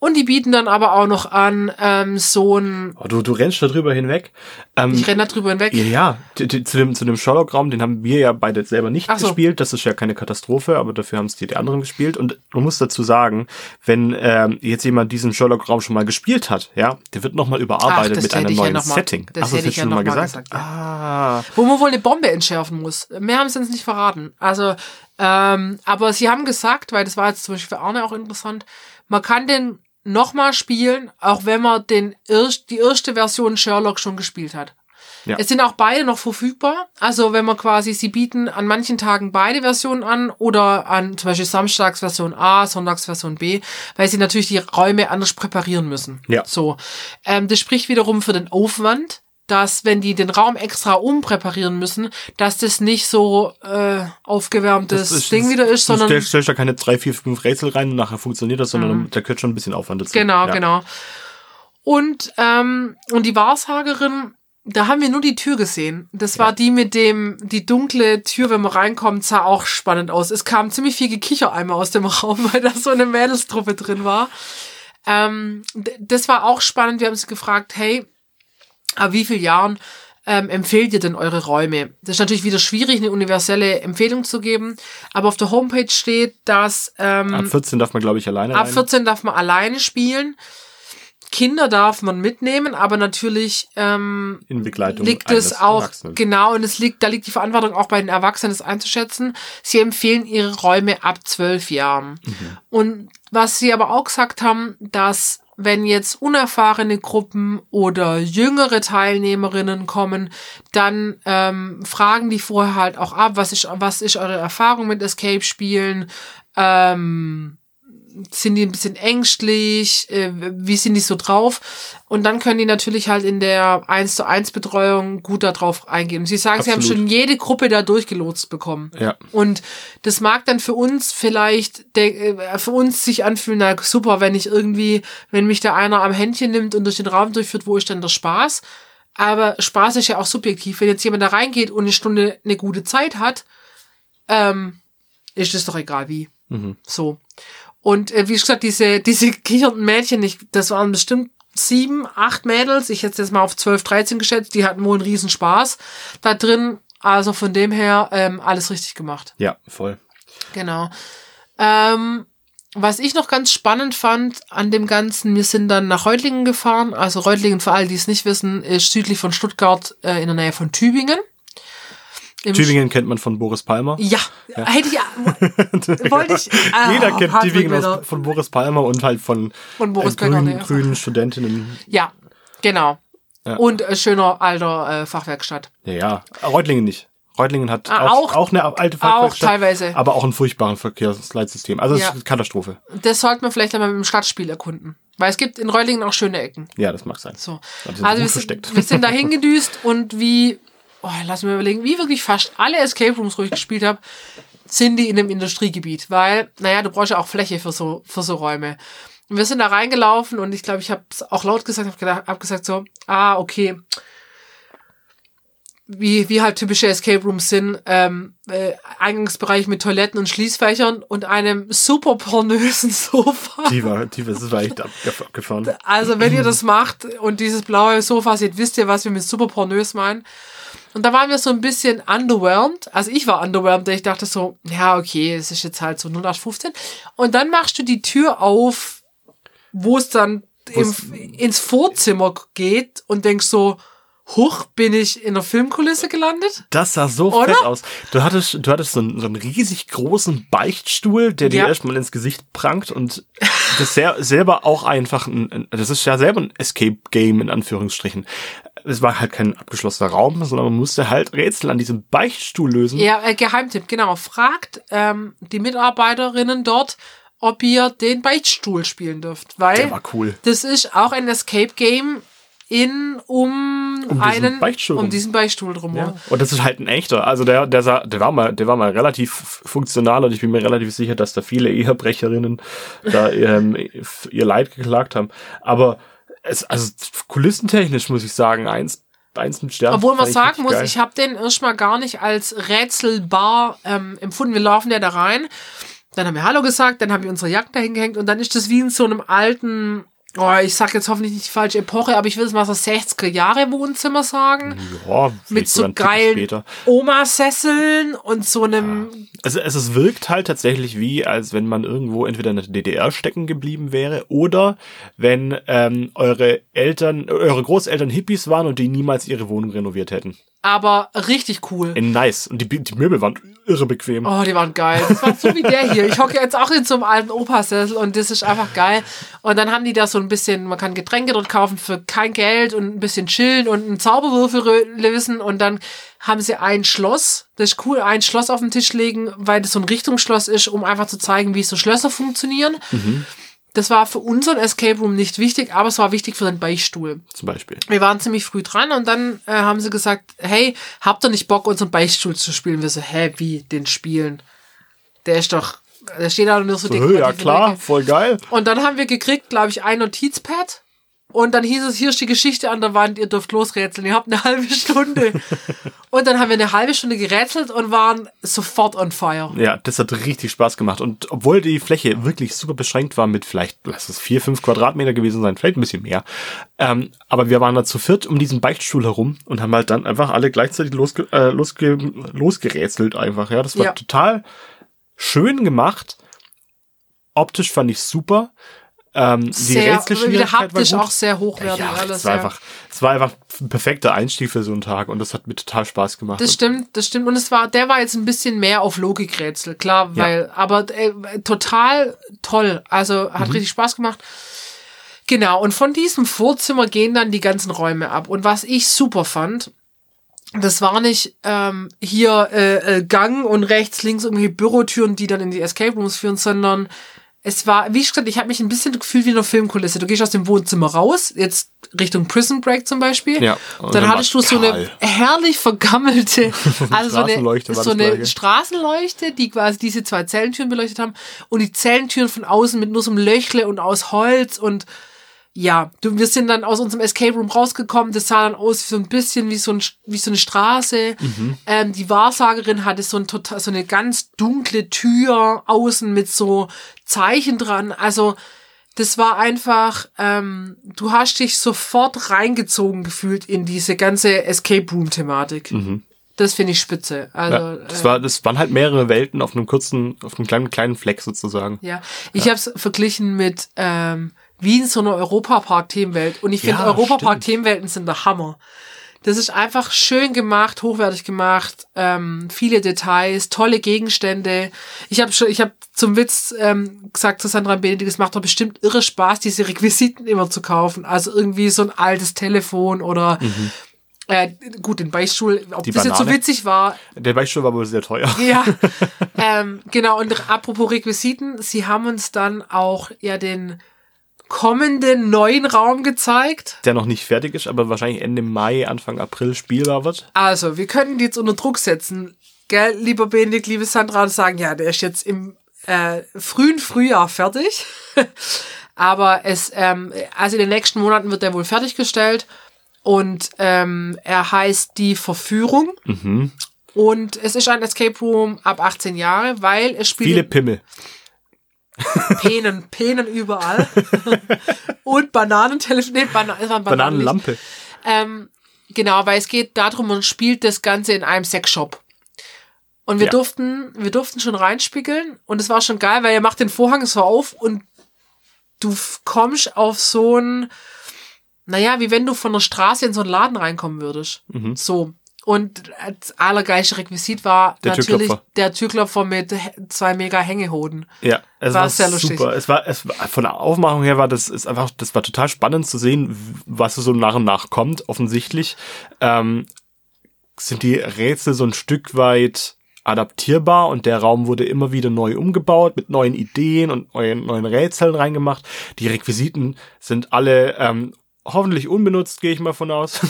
Und die bieten dann aber auch noch an ähm, so ein, Oh, du, du rennst da drüber hinweg. Ähm, ich renne da drüber hinweg. Ja, ja, zu dem, zu dem Sherlock-Raum, den haben wir ja beide selber nicht Ach so. gespielt. Das ist ja keine Katastrophe, aber dafür haben es die, die anderen gespielt. Und man muss dazu sagen, wenn ähm, jetzt jemand diesen Sherlock-Raum schon mal gespielt hat, ja, der wird nochmal überarbeitet das mit einem ja neuen mal- Setting. das Ach, so, hätte ich ja schon mal noch mal gesagt. gesagt, Ah, Wo man wohl eine Bombe entschärfen muss. Mehr haben sie uns nicht verraten. Also, ähm, aber sie haben gesagt, weil das war jetzt zum Beispiel für Arne auch interessant, man kann den nochmal spielen, auch wenn man den erst, die erste Version Sherlock schon gespielt hat. Ja. Es sind auch beide noch verfügbar. Also wenn man quasi, sie bieten an manchen Tagen beide Versionen an oder an zum Beispiel Samstags Version A, Sonntags Version B, weil sie natürlich die Räume anders präparieren müssen. Ja. So. Ähm, das spricht wiederum für den Aufwand, dass wenn die den Raum extra umpräparieren müssen, dass das nicht so äh, aufgewärmtes Ding wieder ist, du sondern stellst, stellst da keine drei, vier, fünf Rätsel rein und nachher funktioniert das, sondern da gehört schon ein bisschen Aufwand dazu. Genau, ja. genau. Und, ähm, und die Wahrsagerin, da haben wir nur die Tür gesehen. Das war die mit dem, die dunkle Tür, wenn man reinkommt, sah auch spannend aus. Es kam ziemlich viel Gekicher einmal aus dem <laughs> Raum, weil da so eine Mädelstruppe drin war. Ähm, das war auch spannend. Wir haben uns gefragt, hey, ab wie vielen Jahren ähm, empfehlt ihr denn eure Räume? Das ist natürlich wieder schwierig, eine universelle Empfehlung zu geben, aber auf der Homepage steht, dass ähm, Ab 14 darf man, glaube ich, alleine Ab rein. 14 darf man alleine spielen. Kinder darf man mitnehmen, aber natürlich ähm, in Begleitung liegt es auch genau und es liegt, da liegt die Verantwortung auch bei den Erwachsenen, das einzuschätzen. Sie empfehlen ihre Räume ab zwölf Jahren. Mhm. Und was sie aber auch gesagt haben, dass wenn jetzt unerfahrene Gruppen oder jüngere Teilnehmerinnen kommen, dann ähm, fragen die vorher halt auch ab, was ist, was ist eure Erfahrung mit Escape-Spielen? Ähm, sind die ein bisschen ängstlich, äh, wie sind die so drauf? Und dann können die natürlich halt in der 1 zu 1 Betreuung gut darauf eingehen. Sie sagen, sie haben Absolut. schon jede Gruppe da durchgelotst bekommen. Ja. Und das mag dann für uns vielleicht, äh, für uns sich anfühlen, na super, wenn ich irgendwie, wenn mich da einer am Händchen nimmt und durch den Raum durchführt, wo ist denn der Spaß? Aber Spaß ist ja auch subjektiv. Wenn jetzt jemand da reingeht und eine Stunde eine gute Zeit hat, ähm, ist es doch egal wie. So. Und äh, wie gesagt, diese, diese <laughs> kichernden Mädchen, ich, das waren bestimmt sieben, acht Mädels, ich hätte es jetzt mal auf 12, 13 geschätzt, die hatten wohl einen riesen Spaß da drin. Also von dem her ähm, alles richtig gemacht. Ja, voll. Genau. Ähm, was ich noch ganz spannend fand an dem Ganzen, wir sind dann nach Reutlingen gefahren. Also Reutlingen, für alle, die es nicht wissen, ist südlich von Stuttgart äh, in der Nähe von Tübingen. Im Tübingen kennt man von Boris Palmer. ja, hätte ich ja, <laughs> wollte ich. äh, Jeder kennt Tübingen aus, von Boris Palmer und halt von, Von Boris äh, grünen, Becker, ja. grünen Studentinnen. Ja, genau. Ja. Und äh, schöner alter äh, Fachwerkstatt. Ja, ja. Reutlingen nicht. Reutlingen hat Ah, auch, auch- auch eine alte Auch Fachwerkstatt, teilweise. aber auch einen furchtbaren Verkehrsleitsystem. Also es Ja. ist eine Katastrophe. Das sollte man vielleicht einmal mit dem Stadtspiel erkunden. Weil es gibt in Reutlingen auch schöne Ecken. Ja, das mag sein. So. Ja, Also wir sind, wir sind da hingedüst und wie, oh, lass mir überlegen, wie wirklich fast alle Escape Rooms, wo ich gespielt habe, sind die in einem Industriegebiet. Weil, naja, du brauchst ja auch Fläche für so, für so Räume. Und wir sind da reingelaufen und ich glaube, ich habe es auch laut gesagt, habe hab gesagt so, ah, okay. Wie, wie halt typische Escape Rooms sind, ähm, äh, Eingangsbereich mit Toiletten und Schließfächern und einem super pornösen <laughs> Sofa. Die war, die war, das war echt abgef- abgefahren. Also, wenn ihr das macht und dieses blaue Sofa seht, wisst ihr, was wir mit super pornös meinen. Und da waren wir so ein bisschen underwhelmed. Also ich war underwhelmed, denn ich dachte so, ja, okay, es ist jetzt halt so 0815. Und dann machst du die Tür auf, wo es dann im, ins Vorzimmer geht und denkst so, huch, bin ich in der Filmkulisse gelandet? Das sah so Oder? fett aus. Du hattest, du hattest so einen, so einen riesig großen Beichtstuhl, der dir Ja. erstmal ins Gesicht prangt und das selber auch einfach ein, das ist ja selber ein Escape Game in Anführungsstrichen. Es war halt kein abgeschlossener Raum, sondern man musste halt Rätsel an diesem Beichtstuhl lösen. Ja, äh, Geheimtipp, genau. Fragt ähm, die Mitarbeiterinnen dort, ob ihr den Beichtstuhl spielen dürft. Weil Der war cool. das ist auch ein Escape Game in um, Um diesen einen Beichtstuhl um diesen Beichtstuhl drum. Ja. Und das ist halt ein echter. Also der, der, sah, der war mal, der war mal relativ funktional und ich bin mir relativ sicher, dass da viele Ehebrecherinnen da <laughs> ähm, ihr Leid geklagt haben. Aber Es, also kulissentechnisch muss ich sagen, eins, eins mit Stern. Obwohl man sagen muss, geil. ich habe den erstmal gar nicht als rätselbar ähm, empfunden. Wir laufen ja da rein, dann haben wir Hallo gesagt, dann haben wir unsere Jagd dahin gehängt und dann ist das wie in so einem alten, oh, ich sag jetzt hoffentlich nicht die falsche Epoche, aber ich will es mal so 60er Jahre Wohnzimmer sagen. ja, Mit so geilen. Oma-Sesseln und so einem, Also es, es wirkt halt tatsächlich wie, als wenn man irgendwo entweder in der DDR stecken geblieben wäre oder wenn ähm, eure Eltern, eure Großeltern Hippies waren und die niemals ihre Wohnung renoviert hätten. Aber richtig cool. In nice. Und die, die Möbel waren irre bequem. Oh, die waren geil. Das war so wie der hier. Ich hocke jetzt auch in so einem alten Opa-Sessel und das ist einfach geil. Und dann haben die da so ein bisschen, man kann Getränke dort kaufen für kein Geld und ein bisschen chillen und einen Zauberwürfel lösen und dann haben sie ein Schloss, das ist cool, ein Schloss auf den Tisch legen, weil das so ein Richtungsschloss ist, um einfach zu zeigen, wie so Schlösser funktionieren. Das war für unseren Escape Room nicht wichtig, aber es war wichtig für den Beichtstuhl. Zum Beispiel. Wir waren ziemlich früh dran und dann äh, haben sie gesagt, hey, habt ihr nicht Bock, unseren Beichtstuhl zu spielen? Wir so, hä, wie, den spielen? Der ist doch, der steht da nur so dick. ja klar, voll geil. Und dann haben wir gekriegt, glaube ich, ein Notizpad. Und dann hieß es, hier ist die Geschichte an der Wand, ihr dürft losrätseln, ihr habt eine halbe Stunde. <laughs> und dann haben wir eine halbe Stunde gerätselt und waren sofort on fire. Ja, das hat richtig Spaß gemacht. Und obwohl die Fläche wirklich super beschränkt war mit vielleicht, lass es vier, fünf Quadratmeter gewesen sein, vielleicht ein bisschen mehr. Ähm, aber wir waren da zu viert um diesen Beichtstuhl herum und haben halt dann einfach alle gleichzeitig losge äh, losge losgerätselt einfach. Ja, das war Ja. total schön gemacht. Optisch fand ich super. Ähm, die Sehr, wieder Rätselschwierigkeit war haptisch gut. auch sehr hochwertig ja, alles. es war ja. einfach, es war einfach ein perfekter Einstieg für so einen Tag und das hat mir total Spaß gemacht. Das stimmt, das stimmt. Und es war, der war jetzt ein bisschen mehr auf Logikrätsel, klar, Ja. weil, aber äh, total toll. Also hat richtig Spaß gemacht. Genau, und von diesem Vorzimmer gehen dann die ganzen Räume ab. Und was ich super fand, das war nicht ähm, hier äh, äh, Gang und rechts, links irgendwelche Bürotüren, die dann in die Escape Rooms führen, sondern es war, wie ich gesagt, ich habe mich ein bisschen gefühlt wie in einer Filmkulisse. Du gehst aus dem Wohnzimmer raus, jetzt Richtung Prison Break zum Beispiel. Ja, Und dann dann hattest du so eine herrlich vergammelte, <laughs> also so eine, so eine. Straßenleuchte, die quasi diese zwei Zellentüren beleuchtet haben und die Zellentüren von außen mit nur so einem Löchle und aus Holz und ja, du, wir sind dann aus unserem Escape Room rausgekommen. Das sah dann aus wie so ein bisschen wie so, ein, wie so eine Straße. Ähm, die Wahrsagerin hatte so, ein total, so eine ganz dunkle Tür außen mit so Zeichen dran. Also das war einfach, ähm, du hast dich sofort reingezogen gefühlt in diese ganze Escape Room Thematik. Das finde ich spitze. Also Ja, das, war, das waren halt mehrere Welten auf einem kurzen, auf einem kleinen, kleinen Fleck sozusagen. Ja, ich habe es verglichen mit ähm, wie in so einer Europapark-Themenwelt. Und ich finde, Ja, Europapark-Themenwelten sind der Hammer. Das ist einfach schön gemacht, hochwertig gemacht, ähm, viele Details, tolle Gegenstände. Ich habe schon, ich habe zum Witz ähm, gesagt zu Sandra Benedikt, es macht doch bestimmt irre Spaß, diese Requisiten immer zu kaufen. Also irgendwie so ein altes Telefon oder äh, gut, den Beichtstuhl, ob Mhm. Die das jetzt so Banane. witzig war, Der Beichtstuhl war wohl sehr teuer. ja, <laughs> ähm, genau. Und apropos Requisiten, sie haben uns dann auch ja den kommenden neuen Raum gezeigt. Der noch nicht fertig ist, aber wahrscheinlich Ende Mai, Anfang April spielbar wird. Also, wir können die jetzt unter Druck setzen. Gell, lieber Benedikt, liebe Sandra, und sagen, ja, der ist jetzt im äh, frühen Frühjahr fertig. <laughs> Aber es, ähm, also in den nächsten Monaten wird er wohl fertiggestellt. Und ähm, er heißt Die Verführung. Mhm. Und es ist ein Escape Room ab 18 Jahre, weil es spielt Viele Pimmel. Penen, Penen überall. <laughs> und Bananentelefon, nee, Bana Bananen Bananenlampe. ähm, genau, weil es geht darum, man spielt das Ganze in einem Sexshop. Und wir Ja. durften, wir durften schon reinspiegeln und es war schon geil, weil er macht den Vorhang so auf und du kommst auf so ein, naja, wie wenn du von der Straße in so einen Laden reinkommen würdest. Mhm. So. Und das allergeilste Requisit war Der natürlich Türklopfer. der Türklopfer mit zwei mega Hängehoden. Ja, es War war, sehr lustig. super. Es war, es war, von der Aufmachung her war das ist einfach, das war total spannend zu sehen, was so nach und nach kommt. Offensichtlich ähm, sind die Rätsel so ein Stück weit adaptierbar und der Raum wurde immer wieder neu umgebaut mit neuen Ideen und neuen, neuen Rätseln reingemacht. Die Requisiten sind alle ähm, hoffentlich unbenutzt, gehe ich mal von aus.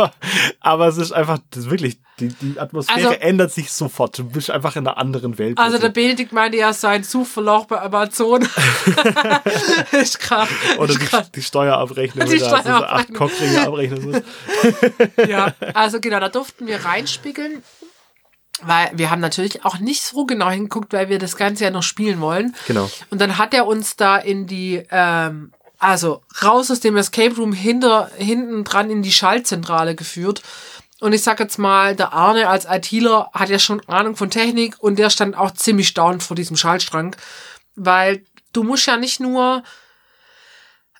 <laughs> Aber es ist einfach, das ist wirklich, die, die Atmosphäre Also- ändert sich sofort. Du bist einfach in einer anderen Welt. Also der. Benedikt meinte ja, sein Suchverlauf bei Amazon <laughs> ist gerade. Oder die, die Steuerabrechnung, Die oder so, so acht Steuerabrechnung. Cockringe abrechnen. <laughs> Ja, also genau, da durften wir reinspiegeln. Weil wir haben natürlich auch nicht so genau hingeguckt, weil wir das Ganze ja noch spielen wollen. Genau. Und dann hat er uns da in die, ähm, also raus aus dem Escape Room hinter, hinten dran in die Schaltzentrale geführt. Und ich sag jetzt mal, der Arne als ITler hat ja schon Ahnung von Technik und der stand auch ziemlich staunend vor diesem Schaltschrank. Weil du musst ja nicht nur,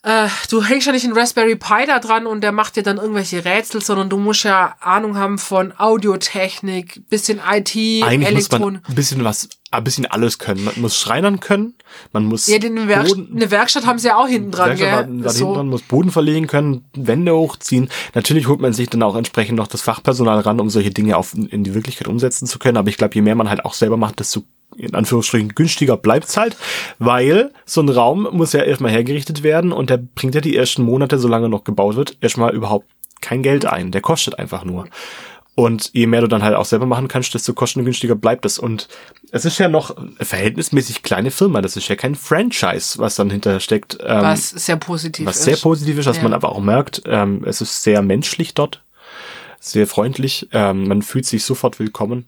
äh, du hängst ja nicht einen Raspberry Pi da dran und der macht dir dann irgendwelche Rätsel, sondern du musst ja Ahnung haben von Audiotechnik, bisschen IT, Eigentlich muss man ein bisschen was, ein bisschen alles können. Man muss Schreinern können, man muss Ja, den Werk Boden, eine Werkstatt haben sie ja auch hinten dran, Werkstatt gell? hat- hat So. hinten dran, muss Boden verlegen können, Wände hochziehen. Natürlich holt man sich dann auch entsprechend noch das Fachpersonal ran, um solche Dinge auf, in die Wirklichkeit umsetzen zu können. Aber ich glaube, je mehr man halt auch selber macht, desto in Anführungsstrichen günstiger bleibt's halt, weil so ein Raum muss ja erstmal hergerichtet werden und der bringt ja die ersten Monate, solange noch gebaut wird, erstmal überhaupt kein Geld ein. Der kostet einfach nur. Und je mehr du dann halt auch selber machen kannst, desto kostengünstiger bleibt es. Und es ist ja noch eine verhältnismäßig kleine Firma. Das ist ja kein Franchise, was dann hinter steckt. Ähm, was sehr positiv was ist. sehr positiv ist, was Ja. man aber auch merkt. Ähm, es ist sehr menschlich dort, sehr freundlich. Ähm, man fühlt sich sofort willkommen.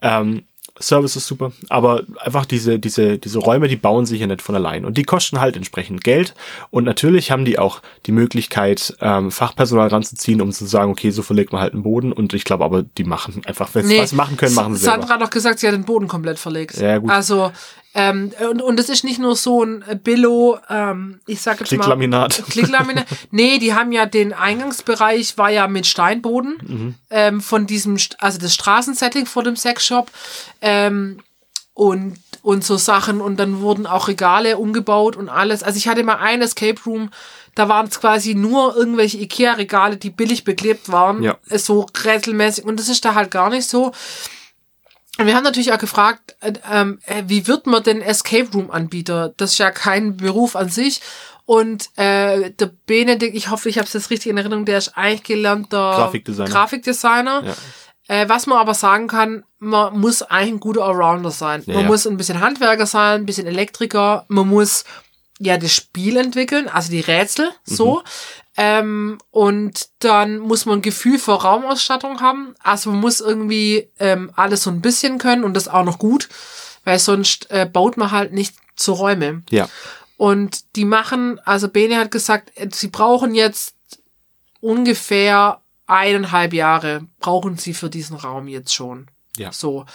Ähm, Service ist super, aber einfach diese, diese, diese Räume, die bauen sich ja nicht von allein. Und die kosten halt entsprechend Geld. Und natürlich haben die auch die Möglichkeit, ähm, Fachpersonal ranzuziehen, um zu sagen, okay, so verlegt man halt einen Boden. Und ich glaube aber, die machen einfach, wenn sie Nee, was machen können, machen sie Sandra selber. hat doch gesagt, sie hat den Boden komplett verlegt. Ja, gut. Also, ähm, und, und es ist nicht nur so ein Billo, ähm, ich sag jetzt mal. Klicklaminat. Klicklaminat. <laughs> nee, die haben ja den Eingangsbereich war ja mit Steinboden Mhm. ähm, von diesem, also das Straßensetting vor dem Sexshop ähm, und und so Sachen und dann wurden auch Regale umgebaut und alles. Also ich hatte mal ein Escape Room, da waren es quasi nur irgendwelche Ikea-Regale, die billig beklebt waren, Ja. So rätselmäßig und das ist da halt gar nicht so. Wir haben natürlich auch gefragt, äh, ähm, äh, wie wird man denn Escape Room Anbieter? Das ist ja kein Beruf an sich. Und äh, der Benedikt, ich hoffe, ich habe es jetzt richtig in Erinnerung, der ist eigentlich gelernter Grafikdesigner. Grafikdesigner. Ja. Äh, was man aber sagen kann, man muss eigentlich ein guter Allrounder sein. Ja, man ja. muss ein bisschen Handwerker sein, ein bisschen Elektriker, man muss ja das Spiel entwickeln, also die Rätsel so. Mhm. Ähm, und dann muss man ein Gefühl für Raumausstattung haben. Also man muss irgendwie ähm, alles so ein bisschen können und das auch noch gut, weil sonst äh, baut man halt nicht zu Räume. Ja. Und die machen, also Bene hat gesagt, äh, sie brauchen jetzt ungefähr eineinhalb Jahre, brauchen sie für diesen Raum jetzt schon. Ja. So.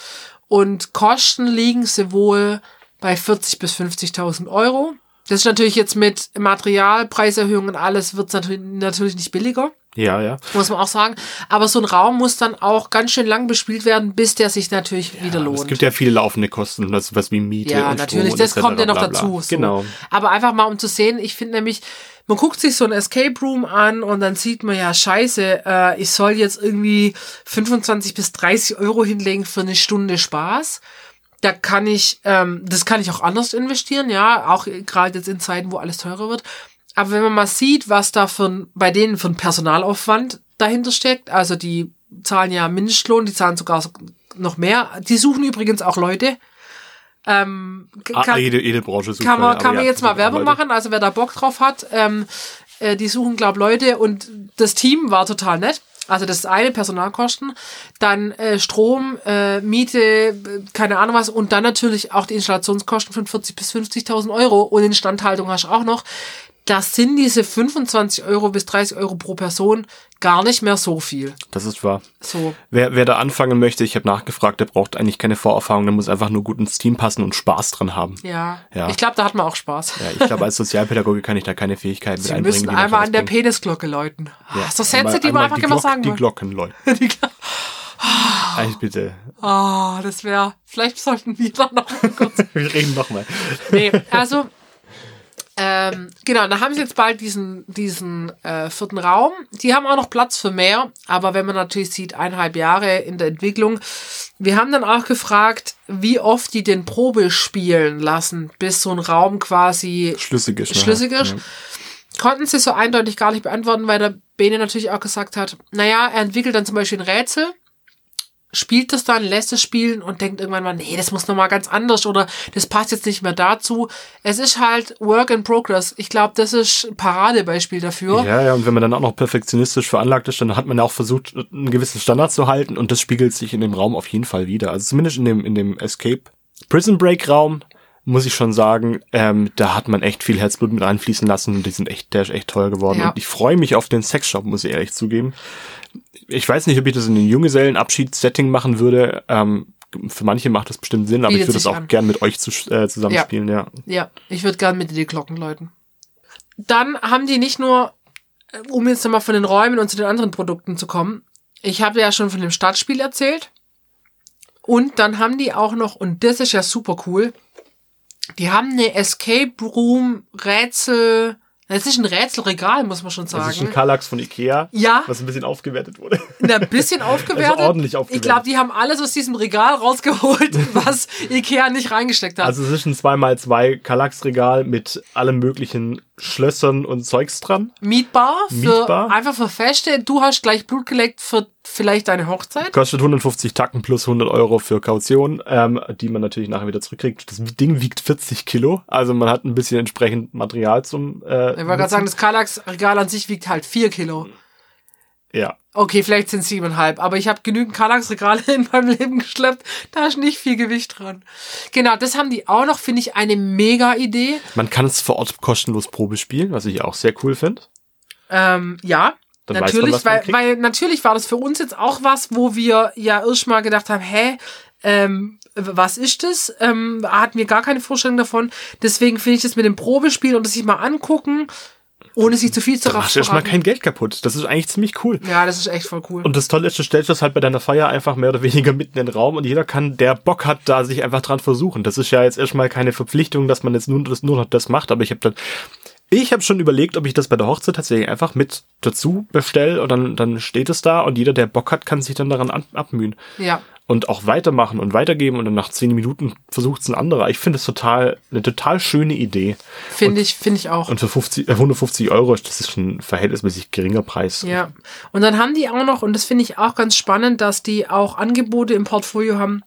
Und Kosten liegen sie wohl bei 40 bis 50.000 Euro. Das ist natürlich jetzt mit Material, Preiserhöhungen und alles wird's natürlich, natürlich nicht billiger, Ja, ja. muss man auch sagen. Aber so ein Raum muss dann auch ganz schön lang bespielt werden, bis der sich natürlich wieder lohnt. Es gibt ja viele laufende Kosten, das was wie Miete Ja, und natürlich, Strom das kommt ja noch bla, bla. dazu. So. Genau. Aber einfach mal um zu sehen, ich finde nämlich, man guckt sich so ein Escape Room an und dann sieht man ja, scheiße, äh, ich soll jetzt irgendwie 25 bis 30 Euro hinlegen für eine Stunde Spaß. Da kann ich, ähm, das kann ich auch anders investieren, ja, auch gerade jetzt in Zeiten, wo alles teurer wird. Aber wenn man mal sieht, was da für bei denen für ein Personalaufwand dahinter steckt, also die zahlen ja Mindestlohn, die zahlen sogar so- noch mehr. Die suchen übrigens auch Leute. Ähm, Ah, kann- jede, jede Branche sucht kann man, kann man ja, jetzt mal Werbung machen, also wer da Bock drauf hat, ähm, äh, die suchen, glaub Leute und das Team war total nett. Also das eine, Personalkosten, dann äh, Strom, äh, Miete, keine Ahnung was und dann natürlich auch die Installationskosten von 40 bis 50.000 Euro und Instandhaltung hast du auch noch. Das sind diese 25 Euro bis 30 Euro pro Person gar nicht mehr so viel. Das ist wahr. So. Wer, wer da anfangen möchte, ich habe nachgefragt, der braucht eigentlich keine Vorerfahrung, der muss einfach nur gut ins Team passen und Spaß dran haben. Ja. Ja. Ich glaube, da hat man auch Spaß. Ja, ich glaube, als Sozialpädagoge kann ich da keine Fähigkeiten mit Sie einbringen. müssen die man einmal an der. Penisglocke läuten. Ja, so Sätze, einmal- die man einfach die immer Glock- sagen Die. Glocken läuten. <laughs> Die Glo- Eigentlich bitte. Ah, das wäre. Vielleicht sollten wir da noch mal kurz. <laughs> Wir reden nochmal. Nee, also. Ähm, genau, da haben sie jetzt bald diesen, diesen äh, vierten Raum. Die haben auch noch Platz für mehr, aber wenn man natürlich sieht, eineinhalb Jahre in der Entwicklung. Wir haben dann auch gefragt, wie oft die den Probe spielen lassen, bis so ein Raum quasi Schlüssig ist. ne? schlüssig ist. Ja. konnten sie so eindeutig gar nicht beantworten, weil der Bene natürlich auch gesagt hat, naja, er entwickelt dann zum Beispiel ein Rätsel, spielt das dann, lässt es spielen und denkt irgendwann mal, nee, das muss nochmal ganz anders oder das passt jetzt nicht mehr dazu. Es ist halt Work in Progress. Ich glaube, das ist ein Paradebeispiel dafür. Ja, ja, und wenn man dann auch noch perfektionistisch veranlagt ist, dann hat man ja auch versucht, einen gewissen Standard zu halten und das spiegelt sich in dem Raum auf jeden Fall wieder. Also zumindest in dem, in dem Escape Prison Break Raum muss ich schon sagen, ähm, da hat man echt viel Herzblut mit einfließen lassen. Die sind echt, der ist echt teuer geworden. Ja. Und ich freue mich auf den Sexshop, muss ich ehrlich zugeben. Ich weiß nicht, ob ich das in den Junggesellenabschiedssetting machen würde. Ähm, für manche macht das bestimmt Sinn, aber Bietet ich würde das auch an. gern mit euch zu, äh, zusammenspielen, ja. Ja, ich würde gern mit dir die Glocken läuten. Dann haben die nicht nur, äh, um jetzt nochmal von den Räumen und zu den anderen Produkten zu kommen, ich habe ja schon von dem Stadtspiel erzählt. Und dann haben die auch noch, und das ist ja super cool, die haben eine Escape Room Rätsel, das ist ein Rätselregal, muss man schon Das ist ein sagen. Kallax von Ikea, Ja, was ein bisschen aufgewertet wurde. ein bisschen <laughs> aufgewertet. Also ordentlich aufgewertet. Ich glaube, die haben alles aus diesem Regal rausgeholt, <laughs> was Ikea nicht reingesteckt hat. Also es ist ein 2x2 Kallax-Regal mit allem möglichen Schlössern und Zeugs dran. Mietbar, für, Mietbar. einfach für Feste. Du hast gleich Blut geleckt für vielleicht deine Hochzeit. Kostet 150 Tacken plus 100 Euro für Kaution, ähm, die man natürlich nachher wieder zurückkriegt. Das Ding wiegt 40 Kilo, also man hat ein bisschen entsprechend Material zum äh, Ich wollte gerade sagen, das Kallax-Regal an sich wiegt halt vier Kilo. ja. Okay, vielleicht sind es siebeneinhalb, aber ich habe genügend Kallax-Regale <laughs> in meinem Leben geschleppt. Da ist nicht viel Gewicht dran. Genau, das haben die auch noch, finde ich, eine mega Idee. Man kann es vor Ort kostenlos Probe spielen, was ich auch sehr cool finde. Ähm, ja, Dann natürlich, man weil, weil natürlich war das für uns jetzt auch was, wo wir ja erstmal gedacht haben, hä, ähm, was ist das? Ähm, hatten wir gar keine Vorstellung davon. Deswegen finde ich das mit dem Probespiel und das sich mal angucken, ohne sich zu viel zu machst du erstmal verraten. kein Geld kaputt. Das ist eigentlich ziemlich cool. Ja, das ist echt voll cool. Und das Tolle ist, du stellst das halt bei deiner Feier einfach mehr oder weniger mitten in den Raum und jeder kann, der Bock hat, da sich einfach dran versuchen. Das ist ja jetzt erstmal keine Verpflichtung, dass man jetzt nur, das, nur noch das macht, aber ich habe dann, ich habe schon überlegt, ob ich das bei der Hochzeit tatsächlich einfach mit dazu bestelle und dann, dann steht es da und jeder, der Bock hat, kann sich dann daran an, abmühen. ja. Und auch weitermachen und weitergeben und dann nach zehn Minuten versucht es ein anderer. Ich finde es total, eine total schöne Idee. Finde ich, finde ich auch. Und für 50, äh, 150 Euro, das ist ein verhältnismäßig geringer Preis. Ja. Und dann haben die auch noch, und das finde ich auch ganz spannend, dass die auch Angebote im Portfolio haben,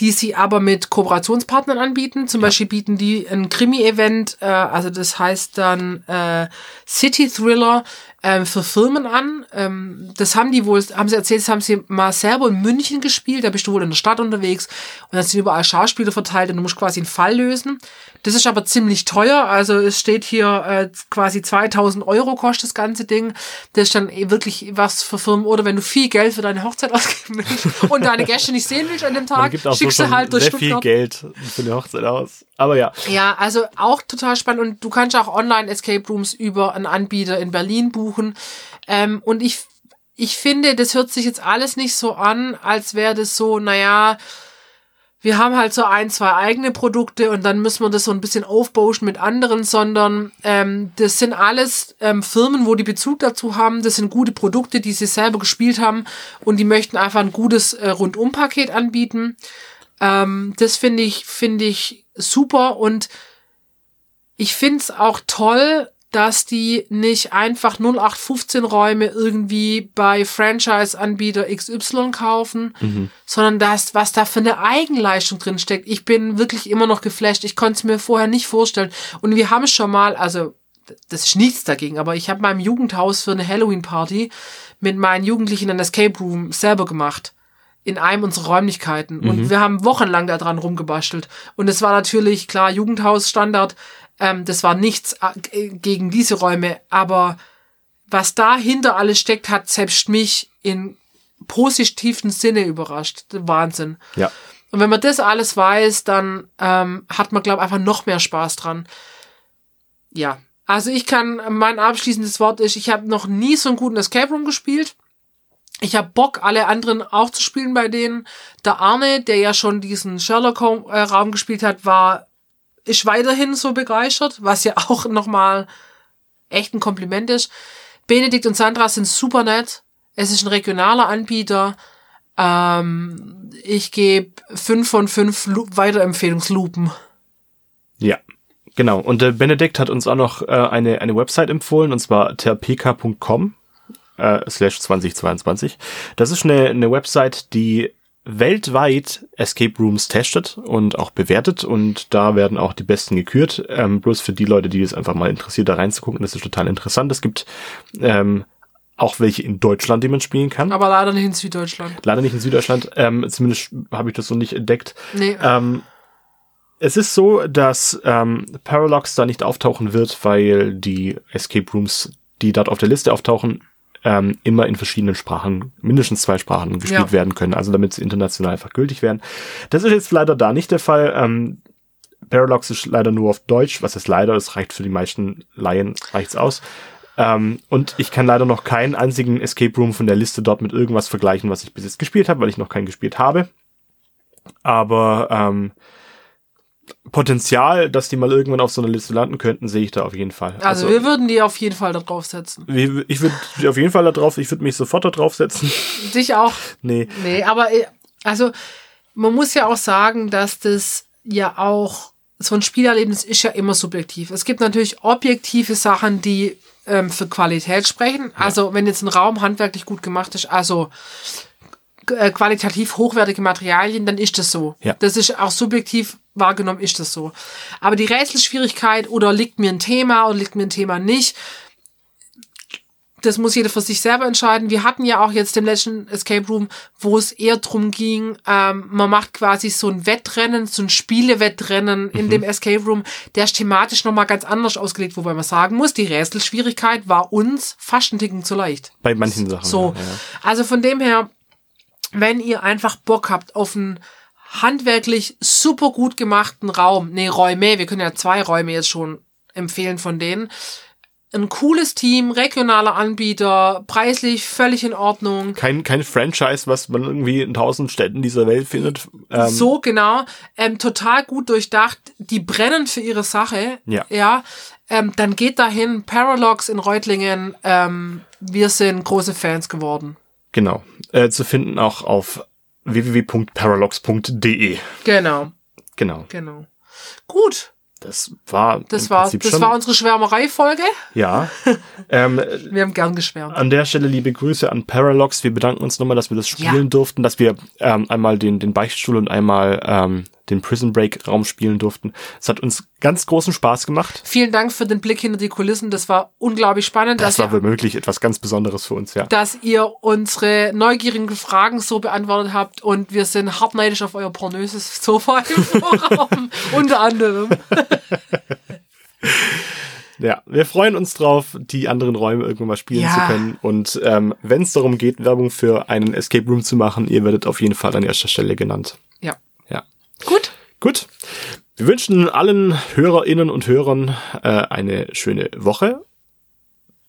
die sie aber mit Kooperationspartnern anbieten. Zum Beispiel bieten die ein Krimi-Event, äh, also das heißt dann äh, City Thriller ähm, für Firmen an. Ähm, das haben die wohl, haben sie erzählt, das haben sie mal selber in München gespielt. Da bist du wohl in der Stadt unterwegs und dann sind überall Schauspieler verteilt und du musst quasi einen Fall lösen. Das ist aber ziemlich teuer. Also es steht hier äh, quasi 2000 Euro kostet das ganze Ding. Das ist dann eh wirklich was für Firmen. Oder wenn du viel Geld für deine Hochzeit <laughs> ausgeben willst und deine Gäste nicht sehen willst an dem Tag, auch so schickst du halt durch sehr viel Stuttgart. Geld für eine Hochzeit aus. Aber ja, Ja, also auch total spannend und du kannst auch online Escape Rooms über einen Anbieter in Berlin buchen. Ähm, und ich, ich finde, das hört sich jetzt alles nicht so an, als wäre das so, naja, wir haben halt so ein, zwei eigene Produkte und dann müssen wir das so ein bisschen aufbauschen mit anderen, sondern ähm, das sind alles ähm, Firmen, wo die Bezug dazu haben. Das sind gute Produkte, die sie selber gespielt haben und die möchten einfach ein gutes äh, Rundumpaket anbieten. Ähm, das finde ich, finde ich super und ich finde es auch toll, dass die nicht einfach 0815 Räume irgendwie bei Franchise-Anbieter XY kaufen, sondern das, was da für eine Eigenleistung drin steckt. Ich bin wirklich immer noch geflasht. Ich konnte es mir vorher nicht vorstellen. Und wir haben schon mal, also das ist nichts dagegen, aber ich habe im Jugendhaus für eine Halloween-Party mit meinen Jugendlichen ein Escape Room selber gemacht in einem unserer Räumlichkeiten. Und wir haben wochenlang da dran rumgebastelt. Und es war natürlich, klar, Jugendhausstandard. Ähm, das war nichts äh, gegen diese Räume. Aber was dahinter alles steckt, hat selbst mich in positiven Sinne überrascht. Wahnsinn. ja. Und wenn man das alles weiß, dann ähm, hat man, glaube ich, einfach noch mehr Spaß dran. Ja. Also ich kann, mein abschließendes Wort ist, ich habe noch nie so einen guten Escape Room gespielt. Ich habe Bock, alle anderen auch zu spielen bei denen. Der Arne, der ja schon diesen Sherlock-Raum gespielt hat, war, ist weiterhin so begeistert, was ja auch nochmal echt ein Kompliment ist. Benedikt und Sandra sind super nett. Es ist ein regionaler Anbieter. Ähm, ich gebe fünf von fünf Lu Weiterempfehlungslupen. Ja, Genau, und der Benedikt hat uns auch noch äh, eine, eine Website empfohlen, und zwar terpk.com äh, slash 2022. Das ist eine, eine Website, die weltweit Escape Rooms testet und auch bewertet und da werden auch die besten gekürt. Ähm, bloß für die Leute, die es einfach mal interessiert, da reinzugucken, das ist total interessant. Es gibt ähm, auch welche in Deutschland, die man spielen kann. Aber leider nicht in Süddeutschland. Leider nicht in Süddeutschland. Ähm, zumindest habe ich das so nicht entdeckt. Nee. Ähm, es ist so, dass ähm, Parallax da nicht auftauchen wird, weil die Escape Rooms, die dort auf der Liste auftauchen, ähm, immer in verschiedenen Sprachen, mindestens zwei Sprachen gespielt Ja. werden können, also damit sie international einfach gültig werden. Das ist jetzt leider da nicht der Fall. Ähm, Parallax ist leider nur auf Deutsch, was ist leider, das reicht für die meisten Laien, reicht's aus. Ähm, und ich kann leider noch keinen einzigen Escape Room von der Liste dort mit irgendwas vergleichen, was ich bis jetzt gespielt habe, weil ich noch keinen gespielt habe. Aber ähm, Potenzial, dass die mal irgendwann auf so einer Liste landen könnten, sehe ich da auf jeden Fall. Also, wir würden die auf jeden Fall da draufsetzen. ich würde auf jeden Fall da drauf, ich würde mich sofort da draufsetzen. <laughs> Dich auch. nee. Nee, aber äh, also man muss ja auch sagen, dass das ja auch so ein Spielerlebnis ist ja immer subjektiv. Es gibt natürlich objektive Sachen, die ähm, für Qualität sprechen. Also wenn jetzt ein Raum handwerklich gut gemacht ist, also äh, qualitativ hochwertige Materialien, dann ist das so. Ja. Das ist auch subjektiv wahrgenommen, ist das so. Aber die Rätselschwierigkeit oder liegt mir ein Thema oder liegt mir ein Thema nicht, das muss jeder für sich selber entscheiden. Wir hatten ja auch jetzt den letzten Escape Room, wo es eher drum ging, ähm, man macht quasi so ein Wettrennen, so ein Spielewettrennen in dem Escape Room. Der ist thematisch nochmal ganz anders ausgelegt, wobei man sagen muss, die Rätselschwierigkeit war uns fast ein Ticken zu leicht. Bei manchen Sachen. So, Ja, ja. also von dem her, wenn ihr einfach Bock habt auf einen handwerklich super gut gemachten Raum, nee, Räume, wir können ja zwei Räume jetzt schon empfehlen von denen. Ein cooles Team, regionaler Anbieter, preislich völlig in Ordnung. Kein, kein Franchise, was man irgendwie in tausend Städten dieser Welt findet. Ähm, so genau, ähm, total gut durchdacht. Die brennen für ihre Sache. Ja. Ja. Ähm, dann geht dahin. Paralogs in Reutlingen. Ähm, wir sind große Fans geworden. Genau. Äh, zu finden auch auf www.parallax.de. Genau, Genau. genau. Gut, Das war das war, Prinzip das schon, war unsere Schwärmerei-Folge. Ja. <laughs> ähm, Wir haben gern geschwärmt. An der Stelle liebe Grüße an Parallax. Wir bedanken uns nochmal, dass wir das spielen Ja. durften, dass wir ähm, einmal den, den Beichtstuhl und einmal ähm, den Prison Break Raum spielen durften. Es hat uns ganz großen Spaß gemacht. Vielen Dank für den Blick hinter die Kulissen. Das war unglaublich spannend, Das war womöglich etwas ganz Besonderes für uns, ja. dass ihr unsere neugierigen Fragen so beantwortet habt und wir sind hartneidisch auf euer pornöses Sofa im Vorraum. <laughs> Unter anderem. Ja, wir freuen uns drauf, die anderen Räume irgendwann mal spielen Ja. zu können. Und ähm, wenn es darum geht, Werbung für einen Escape Room zu machen, ihr werdet auf jeden Fall an erster Stelle genannt. Ja. Gut. Gut. Wir wünschen allen Hörerinnen und Hörern äh, eine schöne Woche.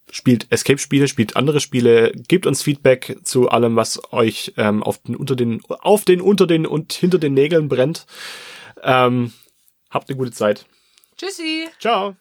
Spielt Escape-Spiele, spielt andere Spiele, gebt uns Feedback zu allem, was euch ähm, auf den, unter den, auf den, unter den und hinter den Nägeln brennt. Ähm, habt eine gute Zeit. Tschüssi. Ciao.